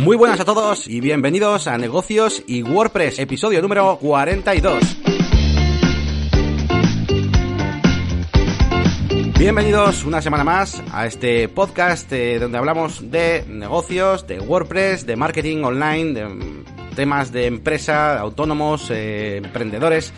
Muy buenas a todos y bienvenidos a Negocios y WordPress, episodio número 42. Bienvenidos una semana más a este podcast eh, donde hablamos de negocios, de WordPress, de marketing online, de temas de empresa, autónomos, eh, emprendedores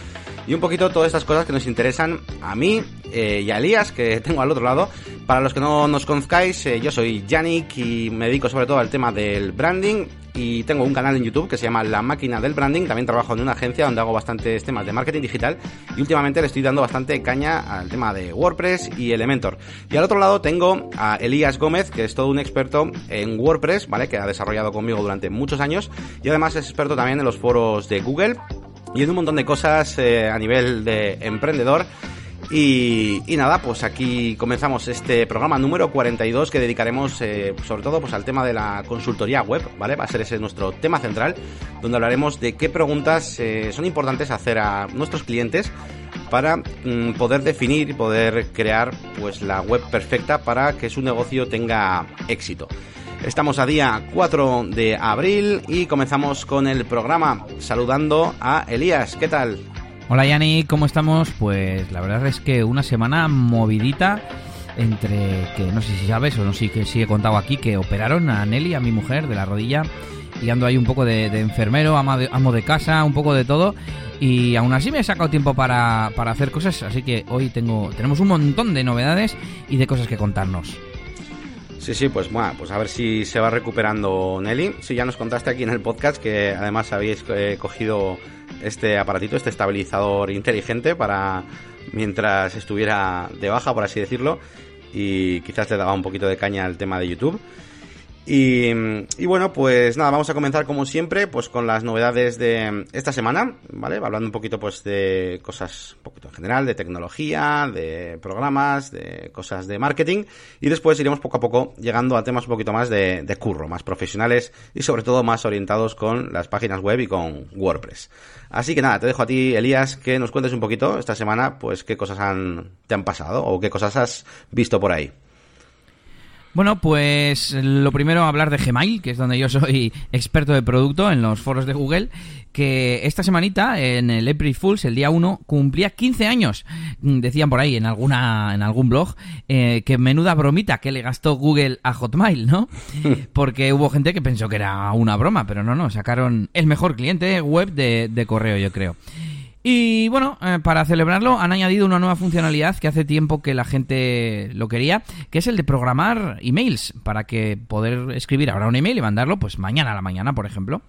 y un poquito todas estas cosas que nos interesan a mí eh, y a Elías, que tengo al otro lado. Para los que no nos conozcáis, eh, yo soy Yannick y me dedico sobre todo al tema del branding y tengo un canal en YouTube que se llama La Máquina del Branding. También trabajo en una agencia donde hago bastantes temas de marketing digital y últimamente le estoy dando bastante caña al tema de WordPress y Elementor. Y al otro lado tengo a Elías Gómez, que es todo un experto en WordPress, ¿vale? Que ha desarrollado conmigo durante muchos años y además es experto también en los foros de Google y en un montón de cosas eh, a nivel de emprendedor. Y, nada, pues aquí comenzamos este programa número 42 que dedicaremos eh, sobre todo pues al tema de la consultoría web, ¿vale? Va a ser ese nuestro tema central, donde hablaremos de qué preguntas eh, son importantes hacer a nuestros clientes para mm, poder definir y poder crear pues la web perfecta para que su negocio tenga éxito. Estamos a día 4 de abril y comenzamos con el programa saludando a Elías. ¿Qué tal? Hola Yanni, ¿cómo estamos? Pues la verdad es que una semana movidita entre que no sé si sabes o no sé si he contado aquí que operaron a Nelly, a mi mujer, de la rodilla y ando ahí un poco de, enfermero, amo de, casa, un poco de todo y aún así me he sacado tiempo para, para hacer cosas, así que hoy tengo tenemos un montón de novedades y de cosas que contarnos. Sí, sí, pues bueno, pues a ver si se va recuperando Nelly. Sí, ya nos contaste aquí en el podcast que además habéis eh, cogido este aparatito, este estabilizador inteligente para mientras estuviera de baja, por así decirlo, y quizás te daba un poquito de caña al tema de YouTube. Y, y, bueno, pues nada, vamos a comenzar como siempre, pues con las novedades de esta semana, ¿vale? Hablando un poquito pues de cosas un poquito en general, de tecnología, de programas, de cosas de marketing, y después iremos poco a poco llegando a temas un poquito más de, de curro, más profesionales y sobre todo más orientados con las páginas web y con WordPress. Así que nada, te dejo a ti, Elías, que nos cuentes un poquito esta semana, pues qué cosas han, te han pasado o qué cosas has visto por ahí. Bueno, pues lo primero hablar de Gmail, que es donde yo soy experto de producto en los foros de Google, que esta semanita, en el April Fools, el día 1, cumplía 15 años. Decían por ahí en alguna en algún blog eh, que menuda bromita que le gastó Google a Hotmail, ¿no? Porque hubo gente que pensó que era una broma, pero no, no, sacaron el mejor cliente web de, de correo, yo creo. Y bueno, eh, para celebrarlo han añadido una nueva funcionalidad que hace tiempo que la gente lo quería, que es el de programar emails, para que poder escribir ahora un email y mandarlo pues mañana a la mañana, por ejemplo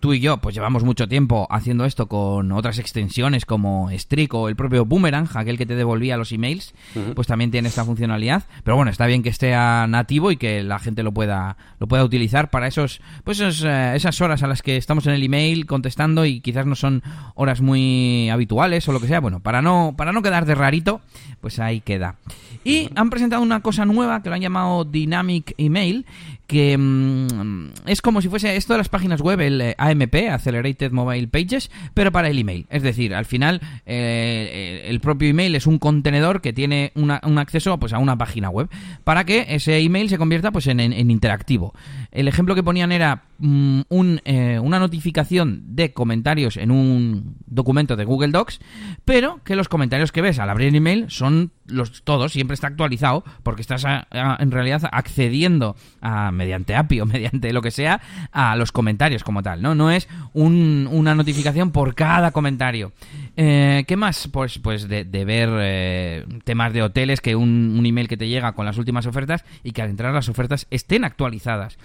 tú y yo pues llevamos mucho tiempo haciendo esto con otras extensiones como Streak o el propio Boomerang, aquel que te devolvía los emails, uh -huh. pues también tiene esta funcionalidad. Pero bueno, está bien que esté nativo y que la gente lo pueda lo pueda utilizar para esos pues esos, eh, esas horas a las que estamos en el email contestando y quizás no son horas muy habituales o lo que sea. Bueno, para no para no quedar de rarito, pues ahí queda. Y han presentado una cosa nueva que lo han llamado Dynamic Email, que mmm, es como si fuese esto de las páginas web, el eh, AMP, Accelerated Mobile Pages, pero para el email. Es decir, al final eh, el propio email es un contenedor que tiene un acceso pues, a una página web para que ese email se convierta pues, en, interactivo. El ejemplo que ponían era mmm, un, eh, una notificación de comentarios en un documento de Google Docs, pero que los comentarios que ves al abrir el email son los todos, siempre está actualizado, porque estás en realidad accediendo a, mediante API o mediante lo que sea a los comentarios como tal, ¿no? No es un, una notificación por cada comentario. Eh, ¿Qué más? Pues, pues de, ver eh, temas de hoteles, que un, un, email que te llega con las últimas ofertas y que al entrar las ofertas estén actualizadas,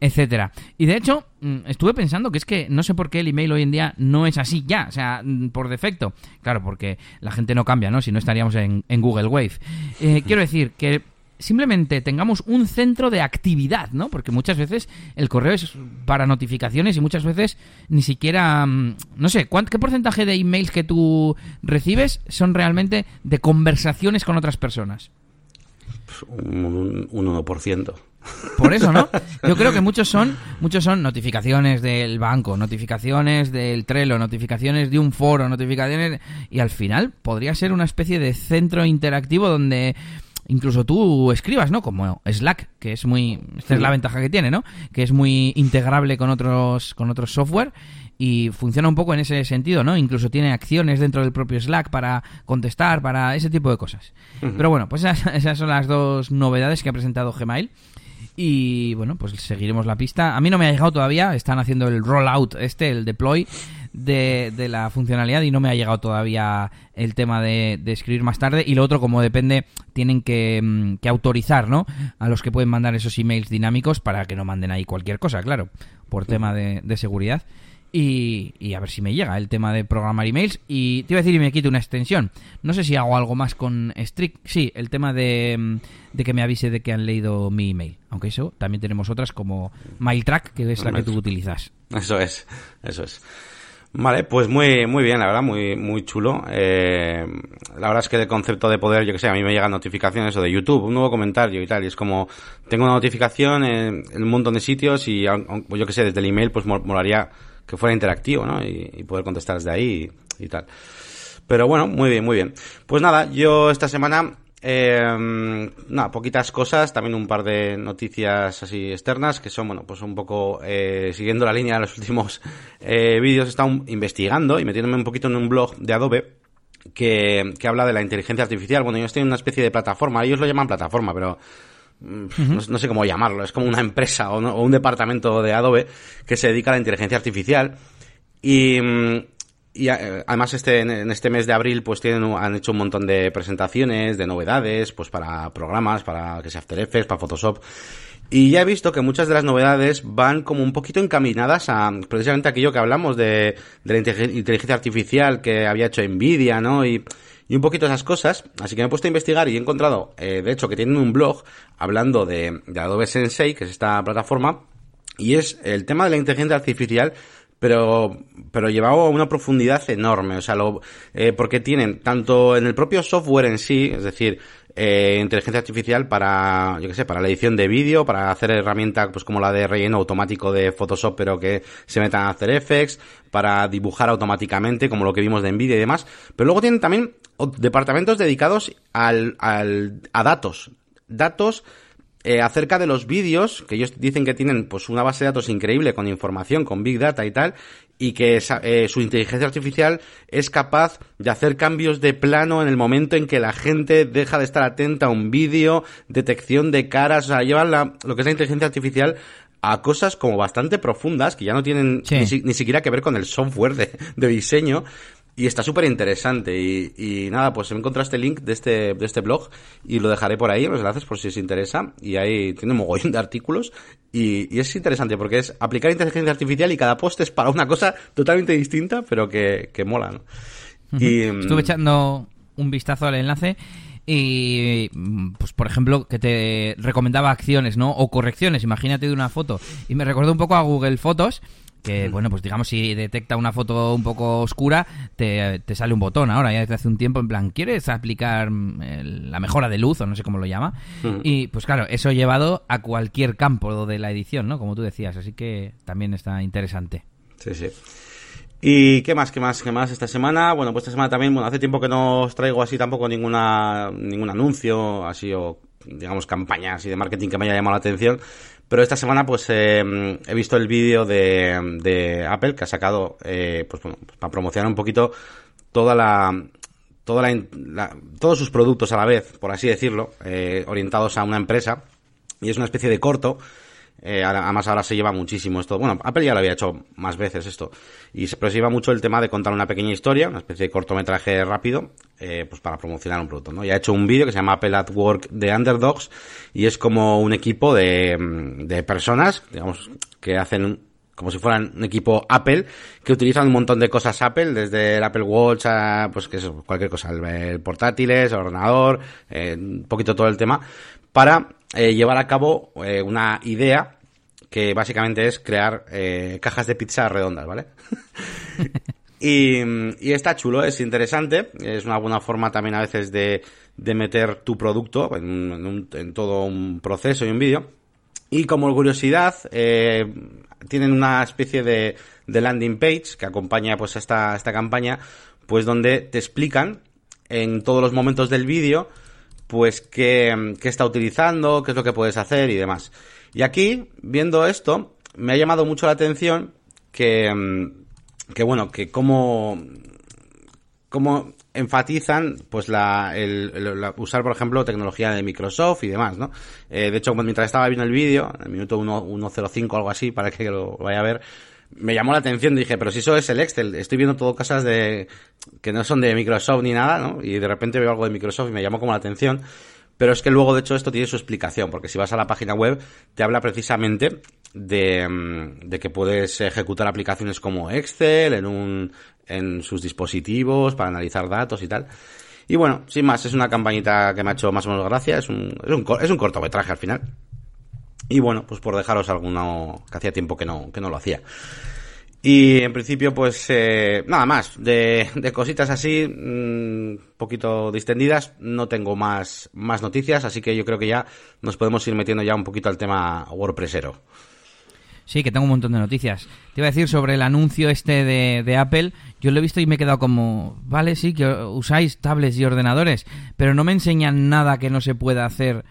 etcétera. Y de hecho, mm, estuve pensando que es que no sé por qué el email hoy en día no es así ya, o sea, mm, por defecto. Claro, porque la gente no cambia, ¿no? Si no estaríamos en, en Google Wave. Eh, quiero decir que simplemente tengamos un centro de actividad, ¿no? Porque muchas veces el correo es para notificaciones y muchas veces ni siquiera, mm, no sé, ¿qué porcentaje de emails que tú recibes son realmente de conversaciones con otras personas? Un, un 1%. Por eso, ¿no? Yo creo que muchos son, muchos son notificaciones del banco, notificaciones del Trello, notificaciones de un foro, notificaciones y al final podría ser una especie de centro interactivo donde incluso tú escribas, ¿no? Como Slack, que es muy, esta es la ventaja que tiene, ¿no? Que es muy integrable con otros, con otros software y funciona un poco en ese sentido, ¿no? Incluso tiene acciones dentro del propio Slack para contestar, para ese tipo de cosas. Pero bueno, pues esas, esas, son las dos novedades que ha presentado Gmail. Y bueno, pues seguiremos la pista. A mí no me ha llegado todavía, están haciendo el rollout este, el deploy de, de la funcionalidad y no me ha llegado todavía el tema de, de escribir más tarde. Y lo otro, como depende, tienen que, mm, que, autorizar, ¿no? A los que pueden mandar esos emails dinámicos para que no manden ahí cualquier cosa, claro, por tema de, de seguridad. Y, y, a ver si me llega el tema de programar emails. Y te iba a decir y me quito una extensión. No sé si hago algo más con Strict. Sí, el tema de, de, que me avise de que han leído mi email. Aunque eso, también tenemos otras como MailTrack, que es la que tú utilizas. Eso es, eso es. Vale, pues muy, muy bien, la verdad, muy, muy chulo. Eh, la verdad es que el concepto de poder, yo que sé, a mí me llegan notificaciones o de YouTube, un nuevo comentario y tal, y es como, tengo una notificación en, un montón de sitios y, yo que sé, desde el email, pues molaría que fuera interactivo, ¿no? Y, y poder contestar desde ahí y, tal. Pero bueno, muy bien, muy bien. Pues nada, yo esta semana, eh, nada, poquitas cosas, también un par de noticias así externas que son, bueno, pues un poco eh, siguiendo la línea de los últimos eh, vídeos, he estado investigando y metiéndome un poquito en un blog de Adobe que, que habla de la inteligencia artificial. Bueno, yo estoy en una especie de plataforma, ellos lo llaman plataforma, pero no, no, sé cómo llamarlo, es como una empresa o, no, o, un departamento de Adobe que se dedica a la inteligencia artificial y, y además este en este mes de abril pues tienen han hecho un montón de presentaciones, de novedades, pues para programas, para que sea After Effects, para Photoshop y ya he visto que muchas de las novedades van como un poquito encaminadas a precisamente aquello que hablamos de, de la inteligencia artificial que había hecho Nvidia, ¿no? Y y un poquito esas cosas. Así que me he puesto a investigar y he encontrado, eh, de hecho, que tienen un blog hablando de, de Adobe Sensei, que es esta plataforma, y es el tema de la inteligencia artificial pero pero llevado a una profundidad enorme, o sea, lo, eh, porque tienen tanto en el propio software en sí, es decir, eh, inteligencia artificial para, yo qué sé, para la edición de vídeo, para hacer herramientas pues como la de relleno automático de Photoshop, pero que se metan a hacer effects, para dibujar automáticamente, como lo que vimos de Nvidia y demás. Pero luego tienen también departamentos dedicados al, al, a datos. Datos eh, acerca de los vídeos, que ellos dicen que tienen pues una base de datos increíble con información, con Big Data y tal, y que esa, eh, su inteligencia artificial es capaz de hacer cambios de plano en el momento en que la gente deja de estar atenta a un vídeo, detección de caras, o sea, llevan la, lo que es la inteligencia artificial a cosas como bastante profundas que ya no tienen sí. ni, ni, siquiera que ver con el software de, de diseño, y está súper interesante. Y, y, nada, pues he encontrado este link de este, de este blog y lo dejaré por ahí, los enlaces por si os interesa. Y ahí tiene un mogollón de artículos. Y, y, es interesante porque es aplicar inteligencia artificial y cada post es para una cosa totalmente distinta, pero que, que mola, ¿no? Uh -huh. y, Estuve echando un vistazo al enlace y pues por ejemplo que te recomendaba acciones no o correcciones imagínate de una foto y me recordó un poco a Google Fotos que bueno, pues digamos si detecta una foto un poco oscura, te, te, sale un botón ahora, ya desde hace un tiempo, en plan, ¿quieres aplicar el, la mejora de luz o no sé cómo lo llama? Mm. Y pues claro, eso llevado a cualquier campo de la edición, ¿no? Como tú decías, así que también está interesante. Sí, sí. ¿Y qué más, qué más, qué más esta semana? Bueno, pues esta semana también, bueno, hace tiempo que no os traigo así tampoco ninguna, ningún anuncio, así o digamos campañas y de marketing que me haya llamado la atención. Pero esta semana pues eh, he visto el vídeo de, de, Apple que ha sacado eh, pues, bueno, para promocionar un poquito toda la toda la, todos sus productos a la vez, por así decirlo, eh, orientados a una empresa. Y es una especie de corto eh, además ahora se lleva muchísimo esto. Bueno, Apple ya lo había hecho más veces esto. Y se, pero se lleva mucho el tema de contar una pequeña historia, una especie de cortometraje rápido, eh, pues para promocionar un producto, ¿no? Y ha hecho un vídeo que se llama Apple at Work de Underdogs y es como un equipo de, de personas, digamos, que hacen como si fueran un equipo Apple, que utilizan un montón de cosas Apple, desde el Apple Watch a, pues que es cualquier cosa, el, el portátiles, el ordenador, eh, un poquito todo el tema, para eh, llevar a cabo eh, una idea que básicamente es crear eh, cajas de pizza redondas, ¿vale? y, y, está chulo, es interesante, es una buena forma también a veces de, de meter tu producto en, un, en todo un proceso y un vídeo. Y como curiosidad, tienen una especie de, de, landing page que acompaña pues esta, esta campaña, pues donde te explican en todos los momentos del vídeo pues qué, qué está utilizando, qué es lo que puedes hacer y demás. Y aquí, viendo esto, me ha llamado mucho la atención que, mm, que bueno, que cómo, cómo enfatizan pues la, el, usar por ejemplo tecnología de Microsoft y demás no eh, de hecho mientras estaba viendo el vídeo en el minuto 1.05 algo así para que lo vaya a ver me llamó la atención dije pero si eso es el Excel estoy viendo todo cosas de que no son de Microsoft ni nada no y de repente veo algo de Microsoft y me llamó como la atención pero es que luego, de hecho, esto tiene su explicación, porque si vas a la página web, te habla precisamente de, mm, que puedes ejecutar aplicaciones como Excel en, un, en sus dispositivos para analizar datos y tal. Y bueno, sin más, es una campañita que me ha hecho más o menos gracia, es un, es un, es un cortometraje al final. Y bueno, pues por dejaros alguno que hacía tiempo que no, que no lo hacía. Y en principio, pues eh, nada más. De, cositas así, un mm, poquito distendidas, no tengo más, más noticias, así que yo creo que ya nos podemos ir metiendo ya un poquito al tema WordPressero. Sí, que tengo un montón de noticias. Te iba a decir sobre el anuncio este de, de, Apple. Yo lo he visto y me he quedado como, vale, sí, que usáis tablets y ordenadores, pero no me enseñan nada que no se pueda hacer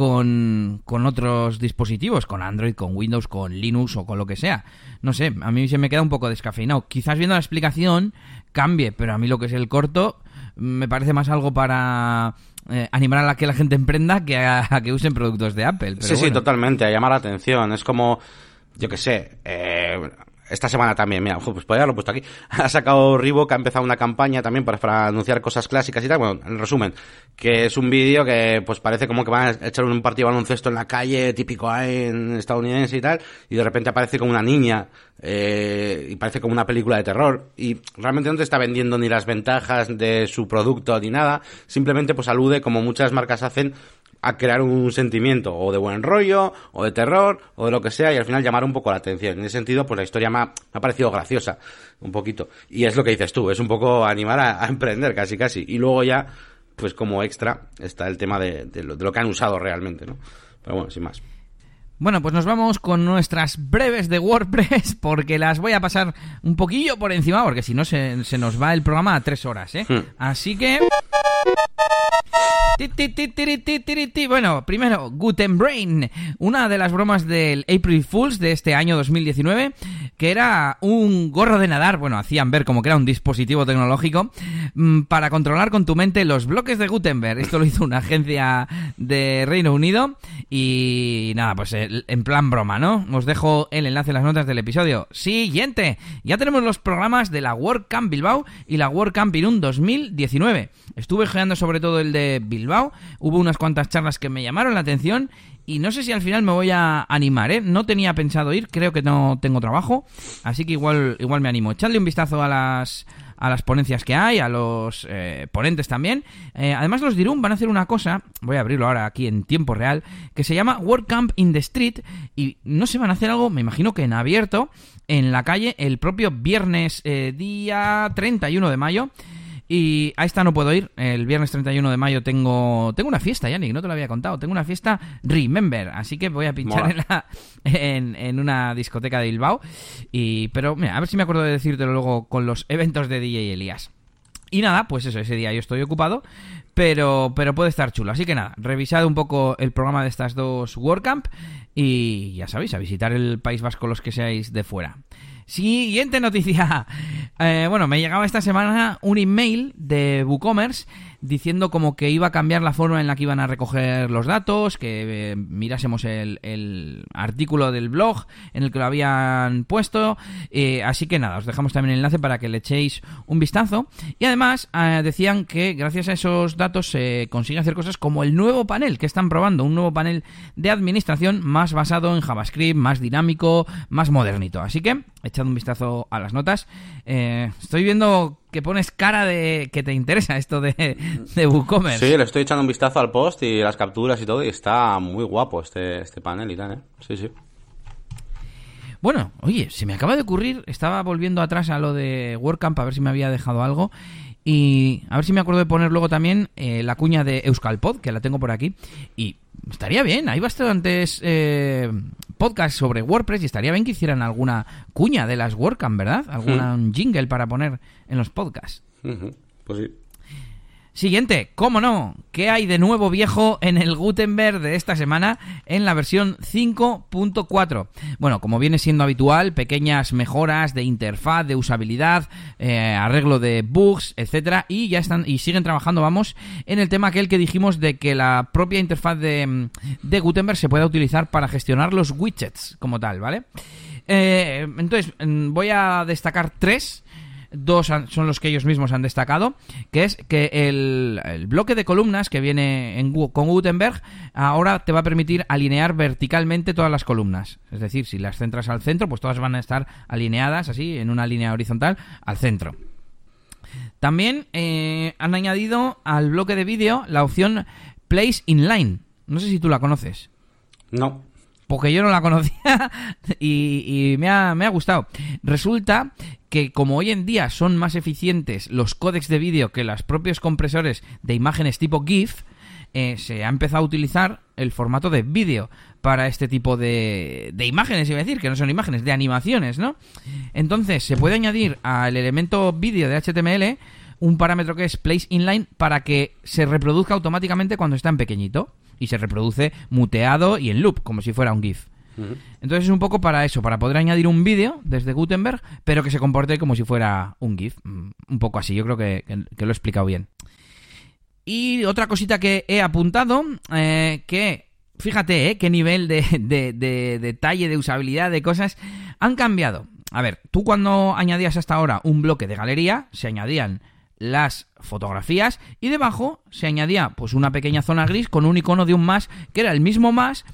con, con otros dispositivos, con Android, con Windows, con Linux o con lo que sea. No sé, a mí se me queda un poco descafeinado. Quizás viendo la explicación cambie, pero a mí lo que es el corto me parece más algo para eh, animar a la que la gente emprenda que a, que usen productos de Apple. sí, sí, totalmente, a llamar la atención. Es como, yo qué sé, eh, esta semana también, mira, pues podría haberlo puesto aquí. Ha sacado Reebok, ha empezado una campaña también para, para, anunciar cosas clásicas y tal. Bueno, en resumen, que es un vídeo que pues parece como que van a echar un partido de baloncesto en la calle, típico en estadounidense y tal, y de repente aparece como una niña, eh, y parece como una película de terror. Y realmente no te está vendiendo ni las ventajas de su producto ni nada, simplemente pues alude, como muchas marcas hacen, a crear un sentimiento o de buen rollo, o de terror, o de lo que sea, y al final llamar un poco la atención. En ese sentido, pues la historia me ha, parecido graciosa, un poquito. Y es lo que dices tú, es un poco animar a, emprender, casi casi. Y luego ya, pues como extra, está el tema de, lo, de lo que han usado realmente, ¿no? Pero bueno, sin más. Bueno, pues nos vamos con nuestras breves de WordPress porque las voy a pasar un poquillo por encima porque si no se, se nos va el programa a tres horas, ¿eh? Hmm. Así que... Bueno, primero, Gutenbrain, una de las bromas del April Fools de este año 2019, que era un gorro de nadar, bueno, hacían ver como que era un dispositivo tecnológico, mm, para controlar con tu mente los bloques de Gutenberg. Esto lo hizo una agencia de Reino Unido y nada, pues en plan broma, ¿no? Os dejo el enlace en las notas del episodio. Siguiente, ya tenemos los programas de la WordCamp Bilbao y la WordCamp Irún 2019. Estuve geando sobre todo el de Bilbao. Hubo unas cuantas charlas que me llamaron la atención y no sé si al final me voy a animar, ¿eh? No tenía pensado ir, creo que no tengo trabajo, así que igual, igual me animo. Echadle un vistazo a las a las ponencias que hay, a los eh, ponentes también. Eh, además, los Dirum van a hacer una cosa, voy a abrirlo ahora aquí en tiempo real, que se llama WordCamp in the Street y no se van a hacer algo, me imagino que en abierto, en la calle el propio viernes eh, día 31 de mayo. Y a esta no puedo ir. El viernes 31 de mayo tengo tengo una fiesta, Yannick, no te lo había contado. Tengo una fiesta Remember, así que voy a pinchar en, la, en, una discoteca de Bilbao. Y, pero mira, a ver si me acuerdo de decírtelo luego con los eventos de DJ Elías. Y nada, pues eso, ese día yo estoy ocupado, pero, pero puede estar chulo. Así que nada, revisad un poco el programa de estas dos WordCamp y ya sabéis, a visitar el País Vasco los que seáis de fuera. Siguiente noticia. Eh, bueno, me llegaba esta semana un email de WooCommerce diciendo como que iba a cambiar la forma en la que iban a recoger los datos, que eh, mirásemos el, artículo del blog en el que lo habían puesto. Eh, así que nada, os dejamos también el enlace para que le echéis un vistazo. Y además decían que gracias a esos datos se consigue hacer cosas como el nuevo panel que están probando, un nuevo panel de administración más basado en JavaScript, más dinámico, más modernito. Así que echad un vistazo a las notas. Eh, estoy viendo que pones cara de que te interesa esto de, de WooCommerce. Sí, le estoy echando un vistazo al post y las capturas y todo y está muy guapo este, este panel y tal, ¿eh? Sí, sí. Bueno, oye, se me acaba de ocurrir, estaba volviendo atrás a lo de WordCamp a ver si me había dejado algo y a ver si me acuerdo de poner luego también eh, la cuña de Euskalpod, que la tengo por aquí. Y estaría bien, hay bastantes eh, podcasts sobre WordPress y estaría bien que hicieran alguna cuña de las WordCamp, ¿verdad? Algún hmm. jingle para poner en los podcasts. Pues sí. Siguiente, cómo no, ¿qué hay de nuevo viejo en el Gutenberg de esta semana en la versión 5.4? Bueno, como viene siendo habitual, pequeñas mejoras de interfaz, de usabilidad, eh, arreglo de bugs, etcétera, y ya están y siguen trabajando, vamos, en el tema aquel que dijimos de que la propia interfaz de, de Gutenberg se pueda utilizar para gestionar los widgets como tal, ¿vale? Eh, entonces, mm, voy a destacar tres dos son los que ellos mismos han destacado, que es que el, bloque de columnas que viene en, con Gutenberg ahora te va a permitir alinear verticalmente todas las columnas. Es decir, si las centras al centro, pues todas van a estar alineadas así, en una línea horizontal, al centro. También eh, han añadido al bloque de vídeo la opción Place Inline. No sé si tú la conoces. No porque yo no la conocía y, me, ha, me, ha, gustado. Resulta que como hoy en día son más eficientes los códecs de vídeo que los propios compresores de imágenes tipo GIF, eh, se ha empezado a utilizar el formato de vídeo para este tipo de, de imágenes, iba a decir, que no son imágenes, de animaciones, ¿no? Entonces, se puede añadir al elemento vídeo de HTML un parámetro que es place inline para que se reproduzca automáticamente cuando está en pequeñito y se reproduce muteado y en loop, como si fuera un GIF. Entonces es un poco para eso, para poder añadir un vídeo desde Gutenberg, pero que se comporte como si fuera un GIF. Mm, un poco así, yo creo que, lo he explicado bien. Y otra cosita que he apuntado, eh, que fíjate, eh, qué nivel de, de, detalle, de usabilidad, de cosas han cambiado. A ver, tú cuando añadías hasta ahora un bloque de galería, se añadían las fotografías y debajo se añadía pues una pequeña zona gris con un icono de un más que era el mismo más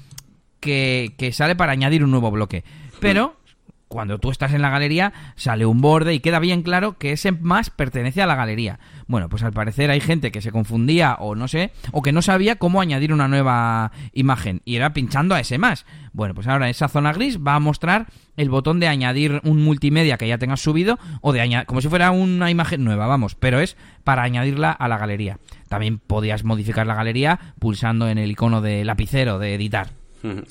que, que sale para añadir un nuevo bloque. Pero cuando tú estás en la galería sale un borde y queda bien claro que ese más pertenece a la galería. Bueno, pues al parecer hay gente que se confundía o no sé, o que no sabía cómo añadir una nueva imagen y era pinchando a ese más. Bueno, pues ahora esa zona gris va a mostrar el botón de añadir un multimedia que ya tengas subido o de añadir, como si fuera una imagen nueva, vamos, pero es para añadirla a la galería. También podías modificar la galería pulsando en el icono de lapicero de editar.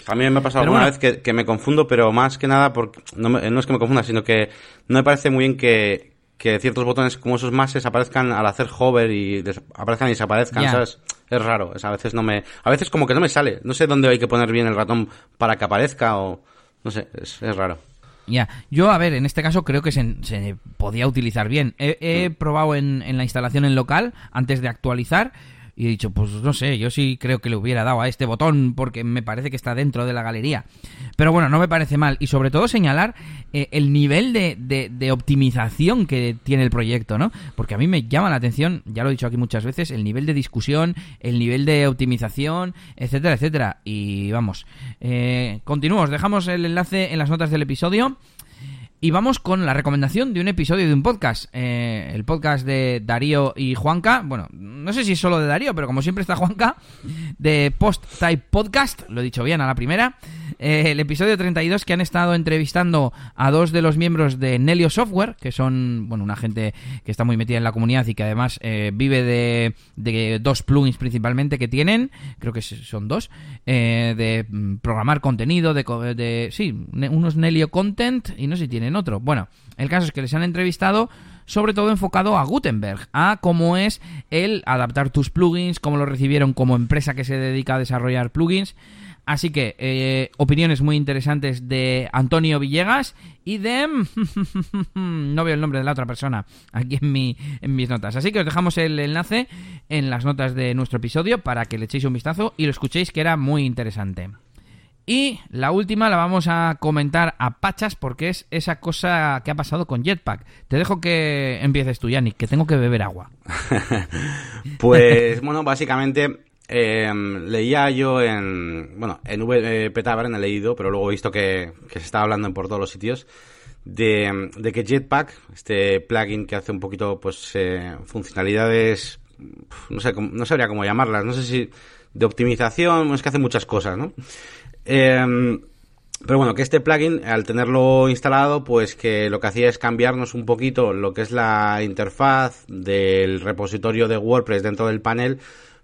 A mí me ha pasado alguna vez que, me confundo, pero más que nada, porque no, es que me confunda, sino que no me parece muy bien que, ciertos botones como esos máses aparezcan al hacer hover y aparezcan y desaparezcan, ¿sabes? Es raro, a veces no me... A veces como que no me sale, no sé dónde hay que poner bien el ratón para que aparezca o... No sé, es, raro. Ya, yo a ver, en este caso creo que se, podía utilizar bien. He, mm. probado en, en la instalación en local antes de actualizar y he dicho, pues no sé, yo sí creo que le hubiera dado a este botón porque me parece que está dentro de la galería. Pero bueno, no me parece mal. Y sobre todo señalar eh, el nivel de, de, optimización que tiene el proyecto, ¿no? Porque a mí me llama la atención, ya lo he dicho aquí muchas veces, el nivel de discusión, el nivel de optimización, etcétera, etcétera. Y vamos, eh, continuamos, dejamos el enlace en las notas del episodio. Y vamos con la recomendación de un episodio de un podcast. Eh, el podcast de Darío y Juanca. Bueno, no sé si es solo de Darío, pero como siempre está Juanca. De Post Type Podcast. Lo he dicho bien a la primera. Eh, el episodio 32 que han estado entrevistando a dos de los miembros de Nelio Software, que son, bueno, una gente que está muy metida en la comunidad y que además eh, vive de, de, dos plugins principalmente que tienen, creo que son dos, eh, de mm, programar contenido, de, de, sí, unos Nelio Content y no sé si tienen otro. Bueno, el caso es que les han entrevistado sobre todo enfocado a Gutenberg, a cómo es el adaptar tus plugins, cómo lo recibieron como empresa que se dedica a desarrollar plugins. Así que, eh, opiniones muy interesantes de Antonio Villegas y de... no veo el nombre de la otra persona aquí en, mi, en mis notas. Así que os dejamos el enlace en las notas de nuestro episodio para que le echéis un vistazo y lo escuchéis que era muy interesante. Y la última la vamos a comentar a pachas porque es esa cosa que ha pasado con Jetpack. Te dejo que empieces tú, Yannick, que tengo que beber agua. pues bueno, básicamente eh, leía yo en, bueno, en VP Tavern he leído, pero luego he visto que, se está hablando por todos los sitios, de, que Jetpack, este plugin que hace un poquito, pues, eh, funcionalidades, no sé, no sabría cómo llamarlas, no sé si de optimización, es que hace muchas cosas, ¿no? Em, pero bueno, que este plugin, al tenerlo instalado, pues que lo que hacía es cambiarnos un poquito lo que es la interfaz del repositorio de WordPress dentro del panel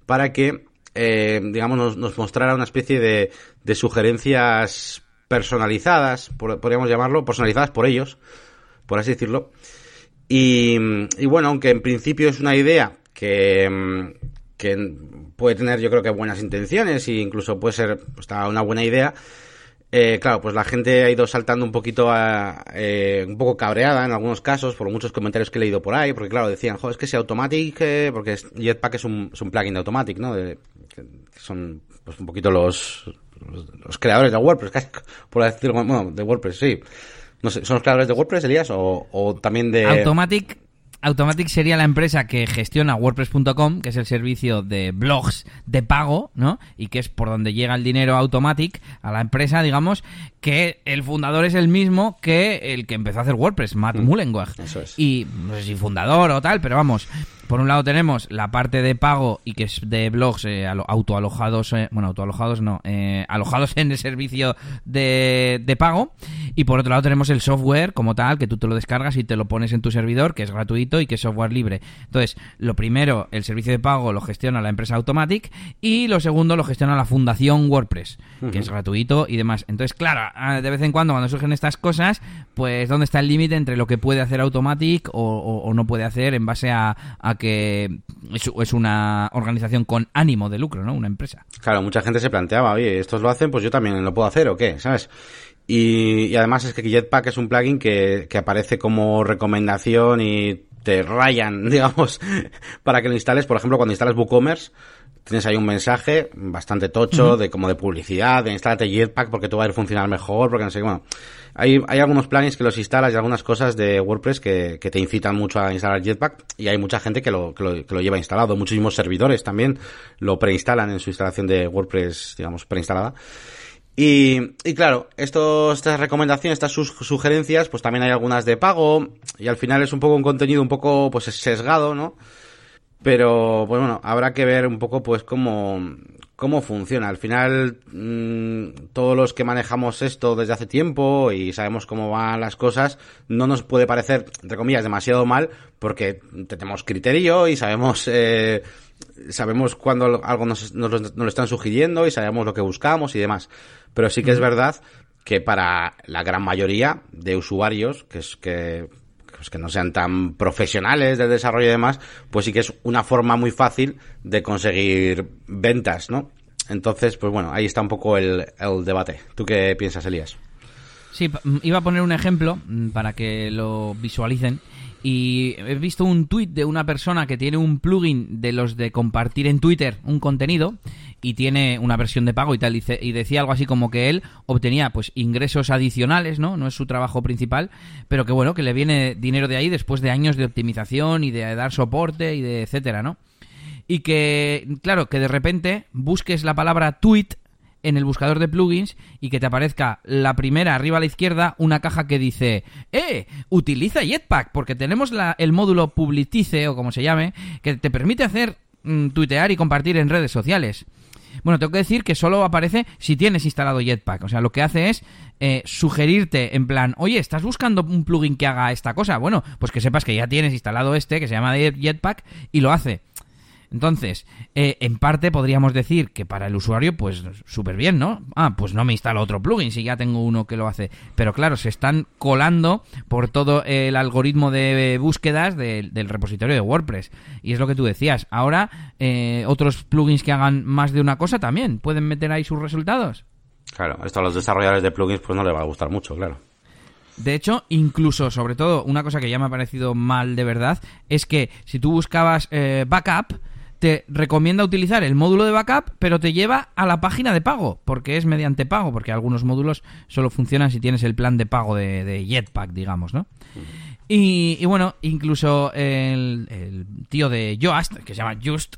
para que eh, digamos, nos, nos, mostrara una especie de, de sugerencias personalizadas, podríamos llamarlo, personalizadas por ellos, por así decirlo. Y, y, bueno, aunque en principio es una idea que, que puede tener yo creo que buenas intenciones e incluso puede ser pues, una buena idea, eh, claro, pues la gente ha ido saltando un poquito a, eh, un poco cabreada en algunos casos por muchos comentarios que he leído por ahí, porque claro, decían, joder, es que si Automatic, eh, porque Jetpack es un, es un plugin de Automatic, ¿no? De, que son pues un poquito los, los, creadores de WordPress, casi, por decirlo, bueno, de WordPress, sí. No sé, ¿son los creadores de WordPress, Elías? O, o también de... Automatic Automatic sería la empresa que gestiona WordPress.com, que es el servicio de blogs de pago, ¿no? Y que es por donde llega el dinero Automatic a la empresa, digamos, que el fundador es el mismo que el que empezó a hacer WordPress, Matt mm, Eso es. Y no sé si fundador o tal, pero vamos, por un lado tenemos la parte de pago y que es de blogs eh, autoalojados, eh, bueno, autoalojados no, eh, alojados en el servicio de, de, pago. Y por otro lado tenemos el software como tal, que tú te lo descargas y te lo pones en tu servidor, que es gratuito y que es software libre. Entonces, lo primero, el servicio de pago lo gestiona la empresa Automatic y lo segundo lo gestiona la fundación WordPress, que es gratuito y demás. Entonces, claro, de vez en cuando cuando surgen estas cosas, pues dónde está el límite entre lo que puede hacer Automatic o, no puede hacer en base a, a que es, una organización con ánimo de lucro, ¿no? Una empresa. Claro, mucha gente se planteaba, oye, estos lo hacen, pues yo también lo puedo hacer o qué, ¿sabes? Y, además es que Jetpack es un plugin que, que aparece como recomendación y te rayan, digamos, para que lo instales. Por ejemplo, cuando instalas WooCommerce, tienes ahí un mensaje bastante tocho de como de publicidad, de instálate Jetpack porque tú va a ir a funcionar mejor, porque no sé, bueno, hay, hay algunos plugins que los instalas y algunas cosas de WordPress que, te incitan mucho a instalar Jetpack y hay mucha gente que lo lleva instalado, muchísimos servidores también lo preinstalan en su instalación de WordPress, digamos, preinstalada. Y, y claro, estos, estas recomendaciones, estas sugerencias, pues también hay algunas de pago y al final es un poco un contenido un poco pues sesgado, ¿no? Pero, pues bueno, habrá que ver un poco pues cómo, cómo funciona. Al final, mmm, todos los que manejamos esto desde hace tiempo y sabemos cómo van las cosas, no nos puede parecer, entre comillas, demasiado mal porque tenemos criterio y sabemos, eh, sabemos cuando algo nos, nos, nos, lo están sugiriendo y sabemos lo que buscamos y demás. Pero sí que es verdad que para la gran mayoría de usuarios, que es que pues que no sean tan profesionales del desarrollo y demás, pues sí que es una forma muy fácil de conseguir ventas, ¿no? Entonces, pues bueno, ahí está un poco el, el debate. ¿Tú qué piensas, Elías? Sí, iba a poner un ejemplo mm, para que lo visualicen. Y he visto un tuit de una persona que tiene un plugin de los de compartir en Twitter un contenido y tiene una versión de pago y tal. Y, decía algo así como que él obtenía pues ingresos adicionales, ¿no? No es su trabajo principal, pero que bueno, que le viene dinero de ahí después de años de optimización y de dar soporte y de etcétera, ¿no? Y que, claro, que de repente busques la palabra tweet en el buscador de plugins y que te aparezca la primera arriba a la izquierda una caja que dice ¡Eh! Utiliza Jetpack porque tenemos el módulo Publicice o como se llame que te permite hacer mm, tuitear y compartir en redes sociales. Bueno, tengo que decir que solo aparece si tienes instalado Jetpack. O sea, lo que hace es eh, sugerirte en plan, oye, ¿estás buscando un plugin que haga esta cosa? Bueno, pues que sepas que ya tienes instalado este, que se llama Jetpack, y lo hace. Entonces, eh, en parte podríamos decir que para el usuario, pues súper bien, ¿no? Ah, pues no me instalo otro plugin si ya tengo uno que lo hace. Pero claro, se están colando por todo el algoritmo de búsquedas del repositorio de WordPress. Y es lo que tú decías. Ahora, eh, otros plugins que hagan más de una cosa también pueden meter ahí sus resultados. Claro, esto a los desarrolladores de plugins pues no les va a gustar mucho, claro. De hecho, incluso, sobre todo, una cosa que ya me ha parecido mal de verdad, es que si tú buscabas eh, backup, te recomienda utilizar el módulo de backup, pero te lleva a la página de pago, porque es mediante pago, porque algunos módulos solo funcionan si tienes el plan de pago de, Jetpack, digamos, ¿no? Y, bueno, incluso el, el, tío de Yoast, que se llama Just,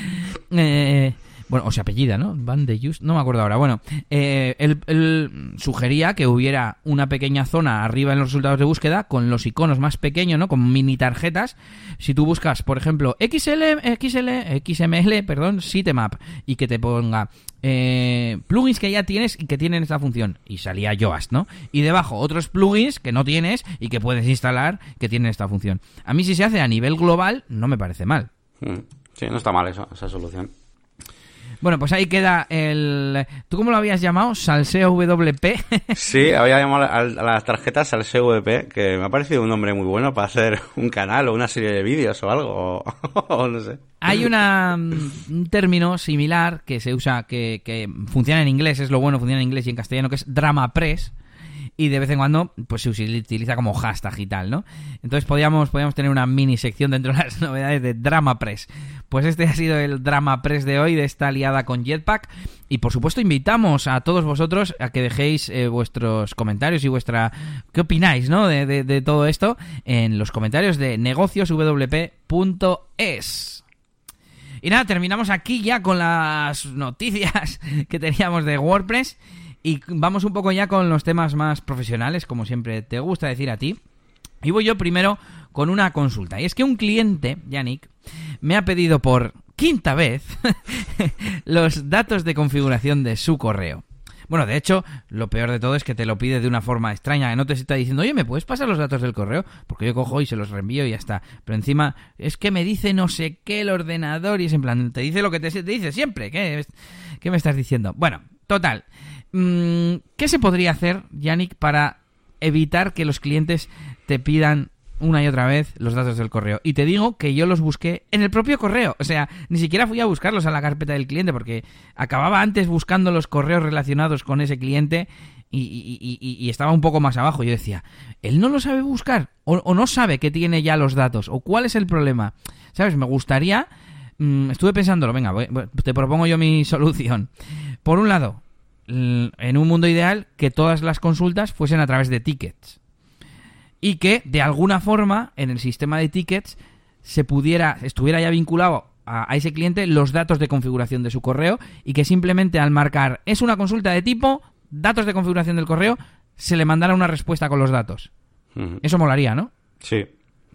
eh, bueno, o se apellida, ¿no? Van de Just, no me acuerdo ahora. Bueno, eh, él, sugería que hubiera una pequeña zona arriba en los resultados de búsqueda con los iconos más pequeños, ¿no? Con mini tarjetas. Si tú buscas, por ejemplo, XL, XL, XML, perdón, sitemap, y que te ponga eh, plugins que ya tienes y que tienen esta función. Y salía Yoast, ¿no? Y debajo otros plugins que no tienes y que puedes instalar que tienen esta función. A mí si se hace a nivel global, no me parece mal. Hmm. Sí, no está mal eso, esa solución. Bueno, pues ahí queda el... ¿Tú cómo lo habías llamado? ¿Salseo WP? sí, había llamado a las tarjetas Salseo WP, que me ha parecido un nombre muy bueno para hacer un canal o una serie de vídeos o algo, o, no sé. Hay una, un término similar que se usa, que, que funciona en inglés, es lo bueno, funciona en inglés y en castellano, que es drama press y de vez en cuando pues se utiliza como hashtag y tal, ¿no? Entonces podíamos, podíamos tener una mini sección dentro de las novedades de Drama Press. Pues este ha sido el Drama Press de hoy, de esta aliada con Jetpack. Y por supuesto invitamos a todos vosotros a que dejéis eh, vuestros comentarios y vuestra... ¿Qué opináis, no? De, de todo esto en los comentarios de negocioswp.es. Y nada, terminamos aquí ya con las noticias que teníamos de WordPress. Y vamos un poco ya con los temas más profesionales, como siempre te gusta decir a ti. Y voy yo primero con una consulta. Y es que un cliente, Yannick, me ha pedido por quinta vez los datos de configuración de su correo. Bueno, de hecho, lo peor de todo es que te lo pide de una forma extraña, que no te está diciendo, oye, ¿me puedes pasar los datos del correo? Porque yo cojo y se los reenvío y ya está. Pero encima, es que me dice no sé qué el ordenador y es en plan, te dice lo que te, te dice siempre. ¿Qué, ¿Qué me estás diciendo? Bueno, total. Mm, ¿Qué se podría hacer, Yannick, para evitar que los clientes te pidan una y otra vez los datos del correo. Y te digo que yo los busqué en el propio correo. O sea, ni siquiera fui a buscarlos a la carpeta del cliente porque acababa antes buscando los correos relacionados con ese cliente y, estaba un poco más abajo. Yo decía, él no lo sabe buscar o, no sabe que tiene ya los datos o cuál es el problema. ¿Sabes? Me gustaría... Mm, estuve pensándolo, venga, te propongo yo mi solución. Por un lado, en un mundo ideal que todas las consultas fuesen a través de tickets. Y que de alguna forma en el sistema de tickets se pudiera, estuviera ya vinculado a, ese cliente los datos de configuración de su correo y que simplemente al marcar es una consulta de tipo, datos de configuración del correo, se le mandara una respuesta con los datos. Eso molaría, ¿no? Sí,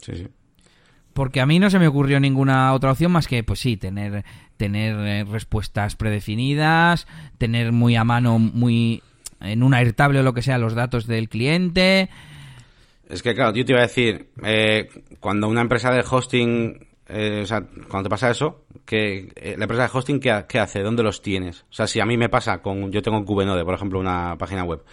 sí, sí. Porque a mí no se me ocurrió ninguna otra opción más que, pues sí, tener tener eh, respuestas predefinidas, tener muy a mano, muy en un airtable o lo que sea, los datos del cliente. Es que, claro, yo te iba a decir, eh, cuando una empresa de hosting, eh, o sea, cuando te pasa eso, que la empresa de hosting, ¿qué, hace? ¿Dónde los tienes? O sea, si a mí me pasa con, yo tengo en QVNode, por ejemplo, una página web,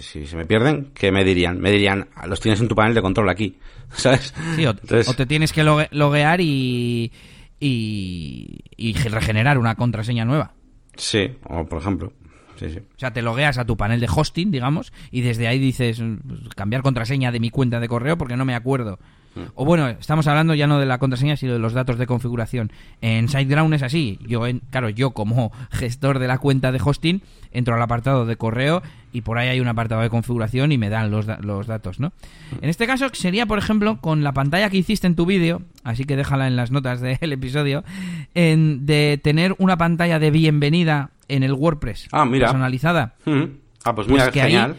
si se me pierden, ¿qué me dirían? Me dirían, los tienes en tu panel de control aquí, ¿sabes? Sí, o, o te tienes que loguear y y, regenerar una contraseña nueva. Sí, o por ejemplo. Sí, sí. O sea, te logueas a tu panel de hosting, digamos, y desde ahí dices cambiar contraseña de mi cuenta de correo porque no me acuerdo. O bueno, estamos hablando ya no de la contraseña, sino de los datos de configuración. En SiteGround es así. Yo, en, claro, yo como gestor de la cuenta de hosting, entro al apartado de correo y por ahí hay un apartado de configuración y me dan los, los datos, ¿no? En este caso sería, por ejemplo, con la pantalla que hiciste en tu vídeo, así que déjala en las notas del episodio, en, de tener una pantalla de bienvenida en el WordPress ah, mira. personalizada. Ah, pues mira, pues genial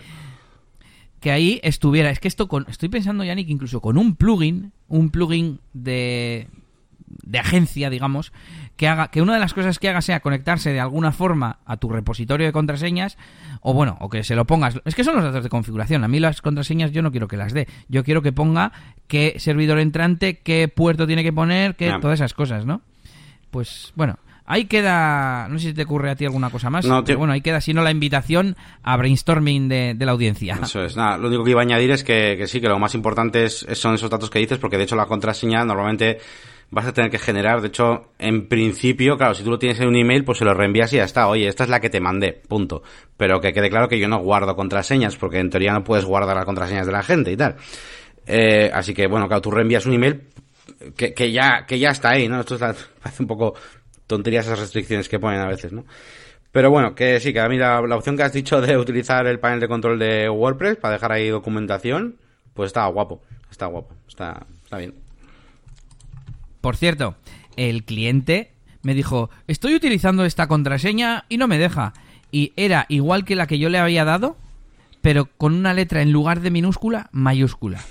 que ahí estuviera. Es que esto con, estoy pensando, Yannick, incluso con un plugin, un plugin de, de agencia, digamos, que haga que una de las cosas que haga sea conectarse de alguna forma a tu repositorio de contraseñas o bueno, o que se lo pongas. Es que son los datos de configuración. A mí las contraseñas yo no quiero que las dé. Yo quiero que ponga qué servidor entrante, qué puerto tiene que poner, qué todas esas cosas, ¿no? Pues bueno, Ahí queda, no sé si te ocurre a ti alguna cosa más, no, pero bueno, ahí queda, si no, la invitación a brainstorming de, la audiencia. Eso es, nada, lo único que iba a añadir es que, sí, que lo más importante es, son esos datos que dices, porque de hecho la contraseña normalmente vas a tener que generar, de hecho, en principio, claro, si tú lo tienes en un email, pues se lo reenvías y ya está, oye, esta es la que te mandé, punto. Pero que quede claro que yo no guardo contraseñas, porque en teoría no puedes guardar las contraseñas de la gente y tal. Eh, así que, bueno, claro, tú reenvías un email que, que, ya, que ya está ahí, ¿no? Esto parece un poco tonterías esas restricciones que ponen a veces, ¿no? Pero bueno, que sí, que a mí la, opción que has dicho de utilizar el panel de control de WordPress para dejar ahí documentación, pues está guapo, está guapo, está, está bien. Por cierto, el cliente me dijo, estoy utilizando esta contraseña y no me deja. Y era igual que la que yo le había dado, pero con una letra en lugar de minúscula, mayúscula.